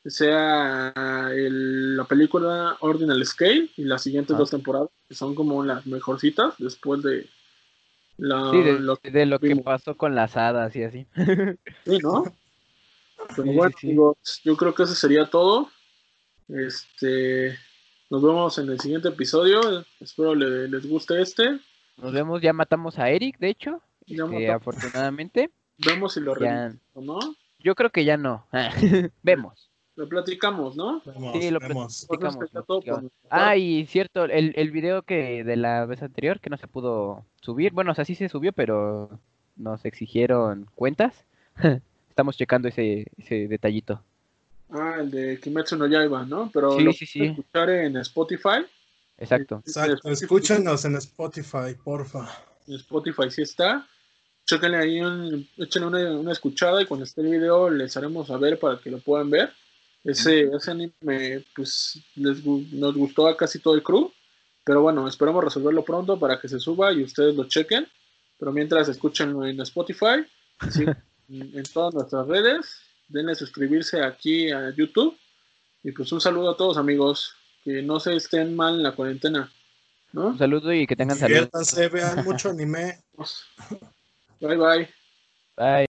que sea el- la película Ordinal Scale y las siguientes Ah. dos temporadas, que son como las mejorcitas después de Sí, de, lo de lo que pasó con las hadas y así. Sí, ¿no? Pero Sí, bueno, sí, amigos, yo creo que eso sería todo. Este, nos vemos en el siguiente episodio. Espero le- les guste este. Nos vemos, ya matamos a Eric, de hecho, Ya este, afortunadamente. Vemos si lo Ya, ¿no? yo creo que ya no. Vemos. Lo platicamos, ¿no? Sí, lo platicamos, Ah, y cierto, el, el video que de la vez anterior que no se pudo subir, bueno, o sea, sí se subió, pero nos exigieron cuentas. Estamos checando ese, ese detallito. Ah, el de Kimetsu no Yaiba, ¿no? Pero Sí, lo sí, escuchar en Spotify. Exacto. Exacto, escúchenos en Spotify, porfa. En Spotify sí está. Chéquenle ahí, un, échenle una, una escuchada y cuando esté el video les haremos saber para que lo puedan ver. Ese, ese anime, pues, les, nos gustó a casi todo el crew. Pero bueno, esperamos resolverlo pronto para que se suba y ustedes lo chequen. Pero mientras escúchenlo en Spotify, sí, en en todas nuestras redes, denle suscribirse aquí a YouTube. Y pues un saludo a todos amigos, que no se estén mal en la cuarentena, ¿no? Un saludo y que tengan salud. Diviértanse, vean mucho anime. Bye bye. Bye.